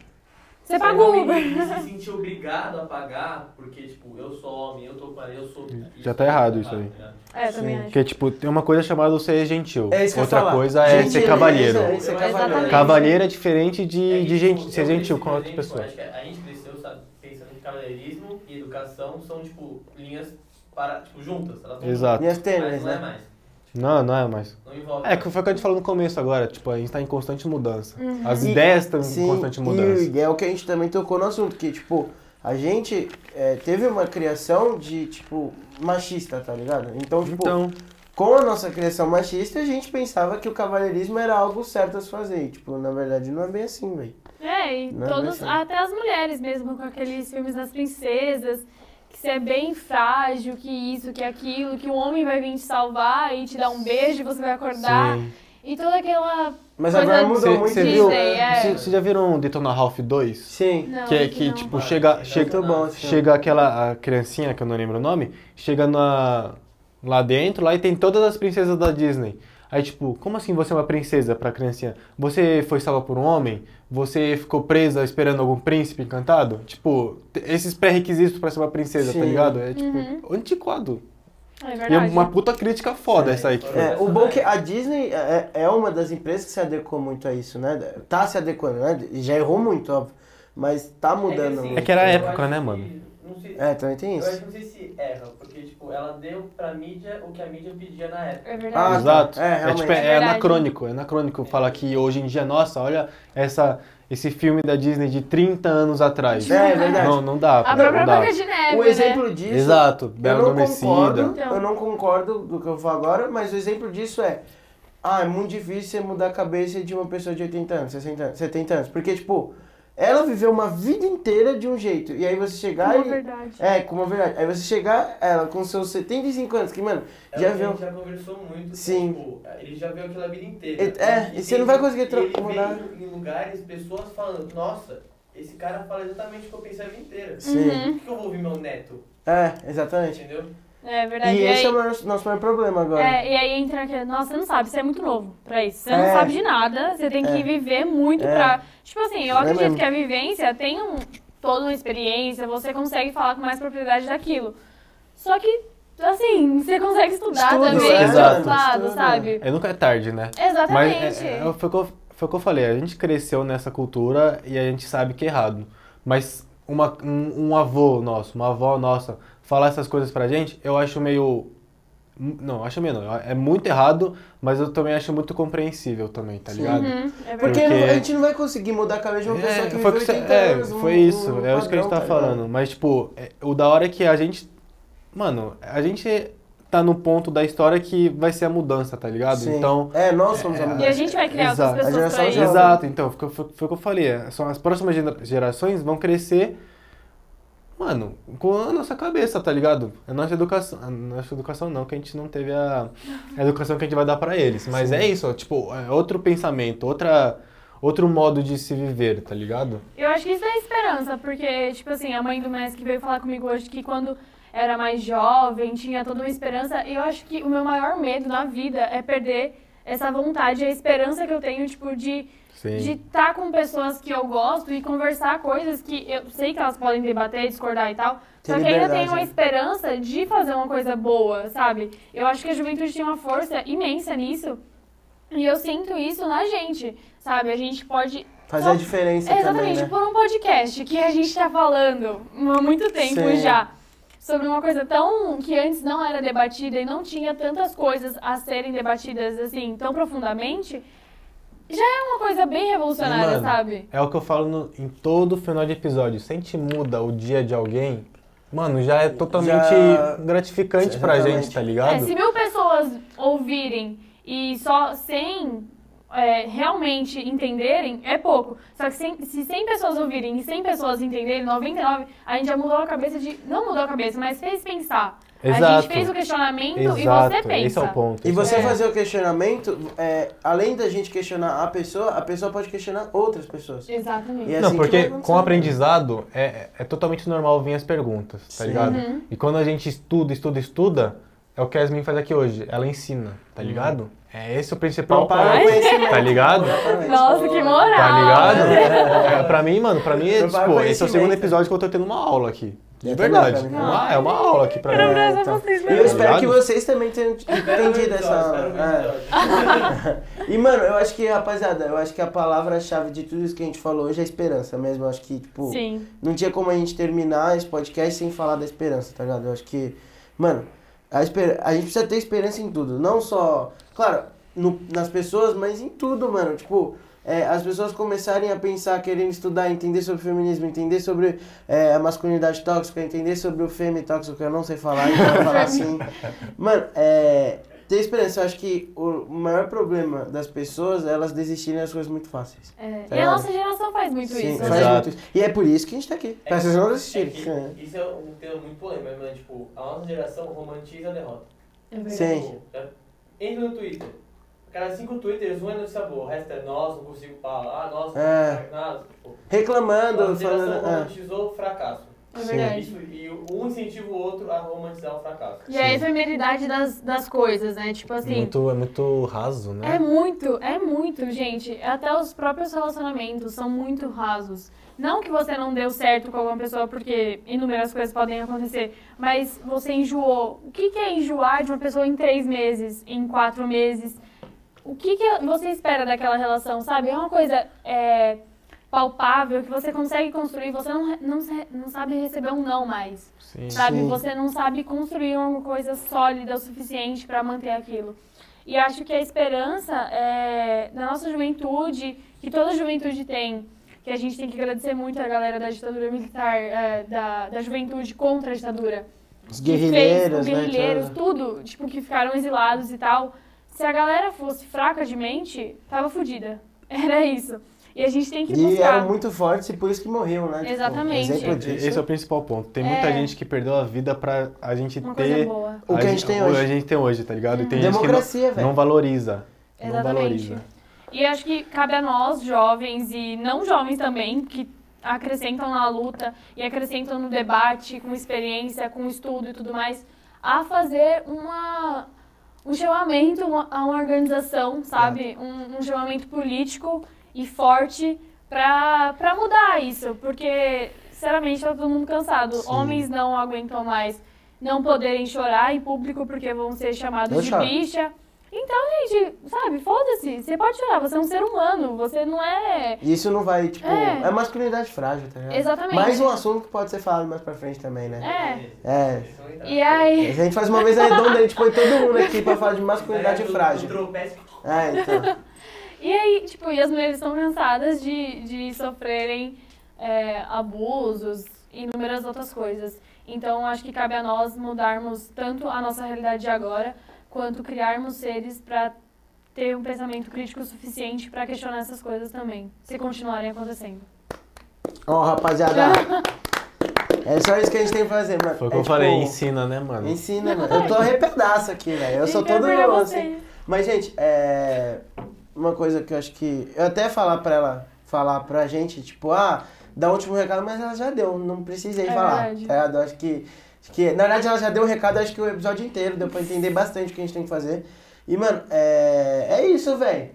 Você eu o me- Uber. me <laughs> se sentir obrigado a pagar, porque, tipo, eu sou homem, eu tô com eu sou. Já tá errado isso aí. É, também Sim. acho. Porque, tipo, tem uma coisa chamada ser gentil. É isso que eu Outra falar. coisa é Gentileza, ser cavalheiro. é isso, é cavalheiro. Cavalheiro é diferente de, É de tipo, gente, ser eu gentil com por outra exemplo, pessoa. Acho que a gente cresceu, sabe, pensando que cavalheirismo e educação são, tipo, linhas para, tipo, juntas. Elas Exato. Minhas Mas tênis, não é né? mais. Não, não é mais. Não envolve. É, que foi o que a gente falou no começo agora. Tipo, a gente tá em constante mudança. Uhum. As E- ideias estão em Sim, constante mudança. e é o que a gente também tocou no assunto, que, tipo, a gente é, teve uma criação de, tipo, machista, tá ligado? Então, tipo, Então, com a nossa criação machista, a gente pensava que o cavalheirismo era algo certo a se fazer. E, tipo, na verdade não é bem assim, velho. É, e Não é todos, assim. até as mulheres mesmo, com aqueles filmes das princesas, você é bem frágil, que isso, que aquilo, que o homem vai vir te salvar e te dar um beijo e você vai acordar. sim. E toda aquela. Mas Coisa agora mudou Você- muito Você Disney, viu? é. Vocês já viram Detona Ralph 2? Sim. Não, que é que, não. tipo, chega, sim, chega, Muito bom chega aquela a criancinha, que eu não lembro o nome, chega na, lá dentro, lá e tem todas as princesas da Disney. Aí, tipo, como assim você é uma princesa pra criancinha? Você foi salva por um homem? Você ficou presa esperando algum príncipe encantado? Tipo, esses pré-requisitos pra ser uma princesa, Sim. tá ligado? É, tipo, Uhum. antiquado. É E é verdade. uma puta crítica foda É, essa aí que foi. É, o bom é que a Disney é, é uma das empresas que se adequou muito a isso, né? Tá se adequando, né? Já errou muito, óbvio. Mas tá mudando assim, muito. É que era eu época, né, que- mano? Sei, É, também tem eu acho isso. que não sei se erra, porque, tipo, ela deu pra mídia o que a mídia pedia na época. É Ah, verdade. tá. Exato. É, É, tipo, é, É verdade. anacrônico. É anacrônico falar que hoje em dia, nossa, olha essa, esse filme da Disney de 30 anos atrás. É, é verdade. Não, não dá. A não própria dá. Branca de Neve. O né? exemplo disso. Exato. Eu Bela não Adormecida. concordo, Então. eu não concordo do que eu vou agora, mas o exemplo disso é. Ah, é muito difícil você mudar a cabeça de uma pessoa de 80 anos, 60 anos, 70 anos. Porque, tipo, ela viveu uma vida inteira de um jeito. E aí você chegar Uma e. verdade. É, como uma verdade. Aí você chegar, ela com seus 75 anos, que, mano, É já viu. A gente já conversou muito. Sim. Tipo, ele já viu aquilo a vida inteira. É, é, e você não vai conseguir tra tra- mudar. Ele vê em lugares, pessoas falando, nossa, esse cara fala exatamente o que eu pensei a vida inteira. Sim. Uhum. Por que eu vou ouvir meu neto? É, exatamente. Entendeu? É verdade. E E esse aí, é o nosso, nosso maior problema agora. é, e aí entra aquele, nossa, você não sabe, você é muito novo pra isso. Você É. não sabe de nada, você tem que É. viver muito É. pra. Tipo assim, eu É acredito mesmo. que a vivência tem um, toda uma experiência, você consegue falar com mais propriedade daquilo. Só que, assim, você consegue estudar Estuda, também é, exato. lado, sabe? É, nunca é tarde, né? Exatamente. Mas é, é, foi, o que eu, foi o que eu falei, a gente cresceu nessa cultura e a gente sabe que é errado. Mas uma, um, um avô nosso, uma avó nossa, falar essas coisas pra gente, eu acho meio. m- Não, acho mesmo. não. É muito errado, mas eu também acho muito compreensível também, tá Sim. ligado? Uhum, é Porque, verdade. Porque- a gente não vai conseguir mudar a cabeça de uma pessoa É, que foi, que você- 80 é, anos. foi isso, um é isso que a gente tá ligado? falando. Mas, tipo, é- o da hora é que a gente. Mano, a gente tá no ponto da história que vai ser a mudança, tá ligado? Sim. Então. É, nós somos a É, E a mudança. gente vai criar Exato. outras A pessoas pra geração isso. jovem. Exato, então, foi, foi, foi o que eu falei. é, São as próximas gera- gerações vão crescer, mano, com a nossa cabeça, tá ligado? A nossa educação. A nossa educação não, que a gente não teve a, a educação que a gente vai dar pra eles. Mas é isso, ó, tipo, é outro pensamento, outra, outro modo de se viver, tá ligado? Eu acho que isso é esperança, porque, tipo assim, a mãe do Messi que veio falar comigo hoje que quando era mais jovem, tinha toda uma esperança. Eu acho que o meu maior medo na vida é perder essa vontade, a esperança que eu tenho, tipo, de Sim. de estar com pessoas que eu gosto e conversar coisas que eu sei que elas podem debater, discordar e tal. Só que ainda tenho uma né? esperança de fazer uma coisa boa, sabe? Eu acho que a juventude tem uma força imensa nisso. E eu sinto isso na gente, sabe? A gente pode. Fazer a diferença É, também, Exatamente, né? por um podcast que a gente tá falando há muito tempo Sim. já. Sobre uma coisa tão. que antes não era debatida e não tinha tantas coisas a serem debatidas assim tão profundamente. Já é uma coisa bem revolucionária, Mano, sabe? É o que eu falo no- em todo final de episódio. Se a gente muda o dia de alguém, mano, já é totalmente Já- gratificante pra Exatamente. gente, tá É, ligado? se mil pessoas ouvirem e só 100 é, realmente entenderem, é pouco. Só que cem- se 100 pessoas ouvirem e 100 pessoas entenderem, 99, a gente já mudou a cabeça de. Não mudou a cabeça, mas fez pensar. A Exato. gente fez o questionamento e Exato, você pensa. esse é o ponto. E você É. fazer o questionamento, é, além da gente questionar a pessoa, a pessoa pode questionar outras pessoas. Exatamente. E é Não, assim vai porque com o aprendizado é, é totalmente normal vir as perguntas, tá Sim. ligado? Uhum. E quando a gente estuda, estuda, estuda, é o que a Yasmin faz aqui hoje. Ela ensina, tá ligado? É esse o principal ponto, conhecimento. tá ligado? Nossa, que moral! Tá ligado? É, pra mim, mano, pra mim, é, tipo, esse é o segundo episódio que eu tô tendo uma aula aqui. De Eu verdade. também, É pra mim. uma, é uma aula aqui pra mim. então. E eu mesmo. espero que vocês também tenham entendido essa. É. <laughs> E, mano, eu acho que, rapaziada, eu acho que a palavra-chave de tudo isso que a gente falou hoje é esperança mesmo. Eu acho que, tipo, Sim. não tinha como a gente terminar esse podcast sem falar da esperança, tá ligado? Eu acho que, mano, a, esper... a gente precisa ter esperança em tudo. Não só, claro, no- nas pessoas, mas em tudo, mano. Tipo, é, as pessoas começarem a pensar, querendo estudar, entender sobre feminismo, entender sobre é, a masculinidade tóxica, entender sobre o fêmea tóxico, que eu não sei falar, então eu vou falar <laughs> assim. Mano, é. Ter esperança, eu acho que o maior problema das pessoas é elas desistirem das coisas muito fáceis. É, Tá e a nossa geração faz muito Sim, isso. faz né? Exato. muito isso. E é por isso que a gente tá aqui. Pra vocês não desistirem. É que isso é um tema muito polêmico, mas, tipo, a nossa geração romantiza a derrota. É verdade. Sim. Tipo, é- entra no Twitter. Cada cinco Twitters, um é notícia boa, o resto é nossa, não consigo falar, ah, nossa, É. nada. Tipo, a Reclamando, geração falando. é. romantizou o fracasso. É Sim. verdade. Isso, e um incentiva o outro a romantizar o fracasso. E a efemeridade das, das coisas, né? Tipo assim, Muito, é muito raso, né? É muito, é muito, gente. Até os próprios relacionamentos são muito rasos. Não que você não deu certo com alguma pessoa, porque inúmeras coisas podem acontecer, mas você enjoou. O que que é enjoar de uma pessoa em três meses, em quatro meses? O que, que você espera daquela relação, sabe? É uma coisa é, palpável que você consegue construir, você não, não, não sabe receber um não mais. Sim. Sabe? Sim. Você não sabe construir uma coisa sólida o suficiente para manter aquilo. E acho que a esperança é, da nossa juventude, que toda juventude tem, que a gente tem que agradecer muito a galera da ditadura militar, é, da, da juventude contra a ditadura. Os que fez, guerrilheiros, os né? guerrilheiros, tudo. tudo, tipo, que ficaram exilados e tal. Se a galera fosse fraca de mente, tava fodida. Era isso. E a gente tem que E buscar. eram muito fortes e por isso que morriam, né? Tipo, Exatamente. disso. Esse é o principal ponto. Tem muita É. gente que perdeu a vida pra a gente Uma coisa ter boa. O que a gente tem hoje. O que a gente tem hoje, tá ligado? E tem gente Democracia, que não, velho. não valoriza. Não Exatamente. valoriza. E acho que cabe a nós, jovens e não jovens também, que acrescentam na luta e acrescentam no debate, com experiência, com estudo e tudo mais, a fazer uma, um chamamento a uma organização, sabe? Um, um chamamento político e forte pra mudar isso. Porque, sinceramente, tá todo mundo cansado. Sim. Homens não aguentam mais não poderem chorar em público porque vão ser chamados Eu de choro. bicha. Então, gente, sabe, foda-se. Você pode chorar, você é um ser humano, você não é. E isso não vai, tipo. É. É, masculinidade frágil, tá ligado? Exatamente. Mais um assunto que pode ser falado mais pra frente também, né? É. É. E aí. A gente faz uma vez a redonda, a gente põe todo mundo aqui pra falar de masculinidade É, frágil. É, então. E aí, tipo, e as mulheres estão cansadas de, de sofrerem é, abusos e inúmeras outras coisas. Então, acho que cabe a nós mudarmos tanto a nossa realidade de agora, quanto criarmos seres para ter um pensamento crítico suficiente para questionar essas coisas também, se continuarem acontecendo. Ó, rapaziada. <laughs> É só isso que a gente tem que fazer, mano. Foi o que É, eu tipo, falei, ensina, né, mano? Ensina, mano. Eu tô arrepedaço aqui, velho. Eu sou todo pra assim. vocês. Mas, gente, é. Uma coisa que eu acho que. Eu até falar pra ela, falar pra gente, tipo, ah, dá um último recado, mas ela já deu, não precisei É falar. verdade. Tá ligado? Eu acho que, que. Na verdade, ela já deu o recado, acho que o episódio inteiro, deu pra entender bastante o que a gente tem que fazer. E, mano, é. É isso, velho.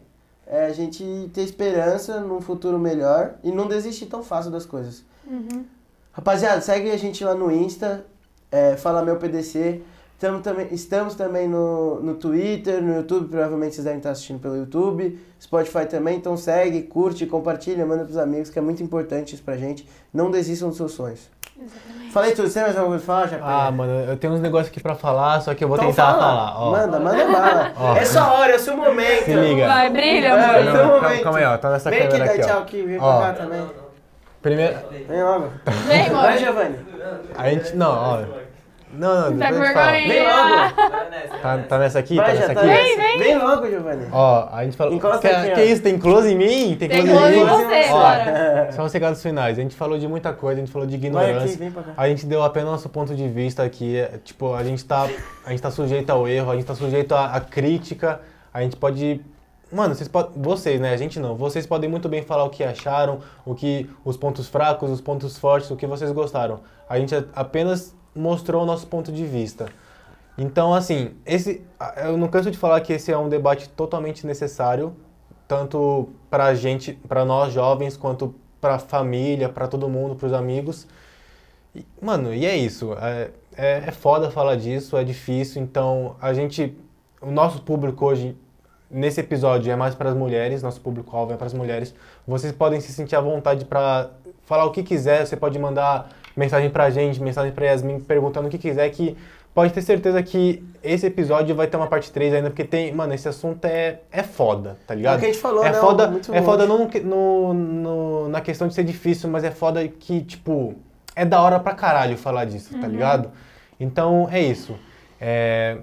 É a gente ter esperança num futuro melhor e não desistir tão fácil das coisas. Uhum. Rapaziada, segue a gente lá no Insta, é, Fala Meu PDC. Tamo também, estamos também no, no Twitter, no YouTube, provavelmente vocês devem estar assistindo pelo YouTube. Spotify também, então segue, curte, compartilha, manda pros amigos, que é muito importante isso pra gente. Não desistam dos seus sonhos. Falei tudo, você tem mais alguma coisa pra falar, Japão? Ah, mano, eu tenho uns negócios aqui pra falar, só que eu vou Então tentar fala. falar. Ó. Manda, manda bala. <laughs> Ó. É sua hora, é o seu momento. Se liga. Vai, brilha, É, amor. então- Não, calma, momento. calma aí, ó. Tá nessa Vem aqui, câmera dá aqui, tchau aqui, vem pra cá também. Primeiro, Vem logo. Vem. Vai, Giovanni. a gente. Não, ó. Não, não, Tá depois com a gente fala. vergonha? Vem logo. Vai nessa, Tá, vai tá nessa aqui? Vai, tá nessa tá aqui? nessa. Vem logo, Giovanni. Ó, a gente falou. Encosta que, aqui, que isso? Tem close em mim? Tem Tem close close em em mim? você, Ó, bora. Só os recados finais. A gente falou de muita coisa, a gente falou de Vai ignorância. aqui, vem pra cá. A gente deu apenas nosso ponto de vista aqui. é, Tipo, a gente tá, a gente tá sujeito ao erro, a gente tá sujeito à, à crítica. A gente pode. Mano, vocês podem. Vocês, né? A gente não. Vocês podem muito bem falar o que acharam, o que. os pontos fracos, os pontos fortes, o que vocês gostaram. A gente a- apenas mostrou o nosso ponto de vista. Então, assim, esse. a- Eu não canso de falar que esse é um debate totalmente necessário, tanto pra gente, pra nós jovens, quanto pra família, pra todo mundo, pros amigos. E, Mano, e é isso. É, é, é foda falar disso, é difícil. Então, a gente. O nosso público hoje, nesse episódio, é mais para as mulheres. Nosso público-alvo é para as mulheres. Vocês podem se sentir à vontade para falar o que quiser. Você pode mandar mensagem pra gente, mensagem pra Yasmin, perguntando o que quiser. Que pode ter certeza que esse episódio vai ter uma parte 3 ainda, porque tem. Mano, esse assunto é, é foda, tá ligado? É o que a gente falou, é né? Foda, Muito é foda não no, no- na questão de ser difícil, mas é foda que, tipo, é da hora pra caralho falar disso, tá ligado? Então é isso. É,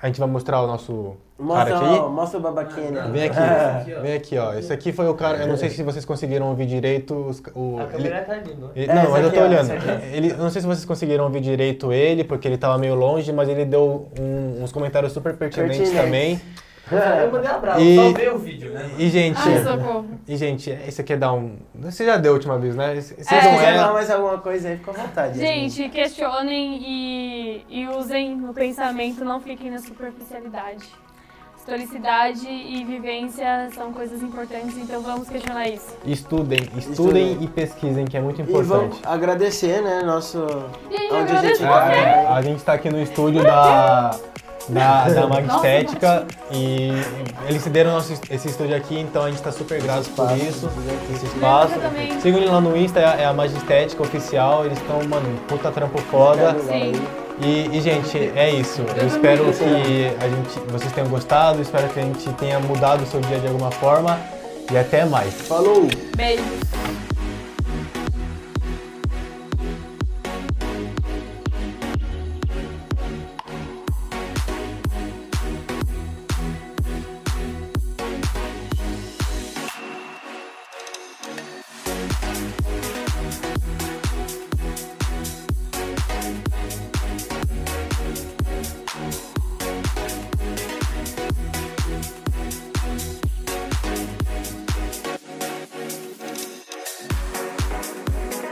a gente vai mostrar o nosso Mostra, cara ó, aqui. mostra o babaquinha. Vem aqui, ó. vem aqui, ó. Esse aqui foi o cara. Eu não sei se vocês conseguiram ouvir direito. os- o, A ele- câmera tá ali, não é? ele- É, não, esse mas eu tô ó, olhando. Ele, eu não sei se vocês conseguiram ouvir direito ele, porque ele tava meio longe, mas ele deu um- uns comentários super pertinentes Pertinentes. também. Eu mandei um abraço, E- só ver o vídeo, né? E, gente, Ai, e, gente, esse aqui é dar um. Você já deu a última vez, né? É. Se não quiser é. falar mais alguma coisa aí, fica à vontade. Gente, questionem e, e usem no pensamento, não fiquem na superficialidade. Historicidade e vivência são coisas importantes, então vamos questionar isso. Estudem, estudem Estudem. e pesquisem, que é muito E vamos importante. agradecer, né, nosso... E aí, Onde a agradeço gente É, vai. você. a gente tá aqui no estúdio da, da, da <laughs> Mag Nossa, Estética e eles cederam nosso, esse estúdio aqui, então a gente tá super grato por isso, esse espaço. Sigam ele lá no Insta, é a- é a Mag Estética oficial, eles estão, mano, puta trampo foda. Sim. E, e, gente, é isso. Eu espero que a gente, vocês tenham gostado, espero que a gente tenha mudado o seu dia de alguma forma. E até mais. Falou! Beijo.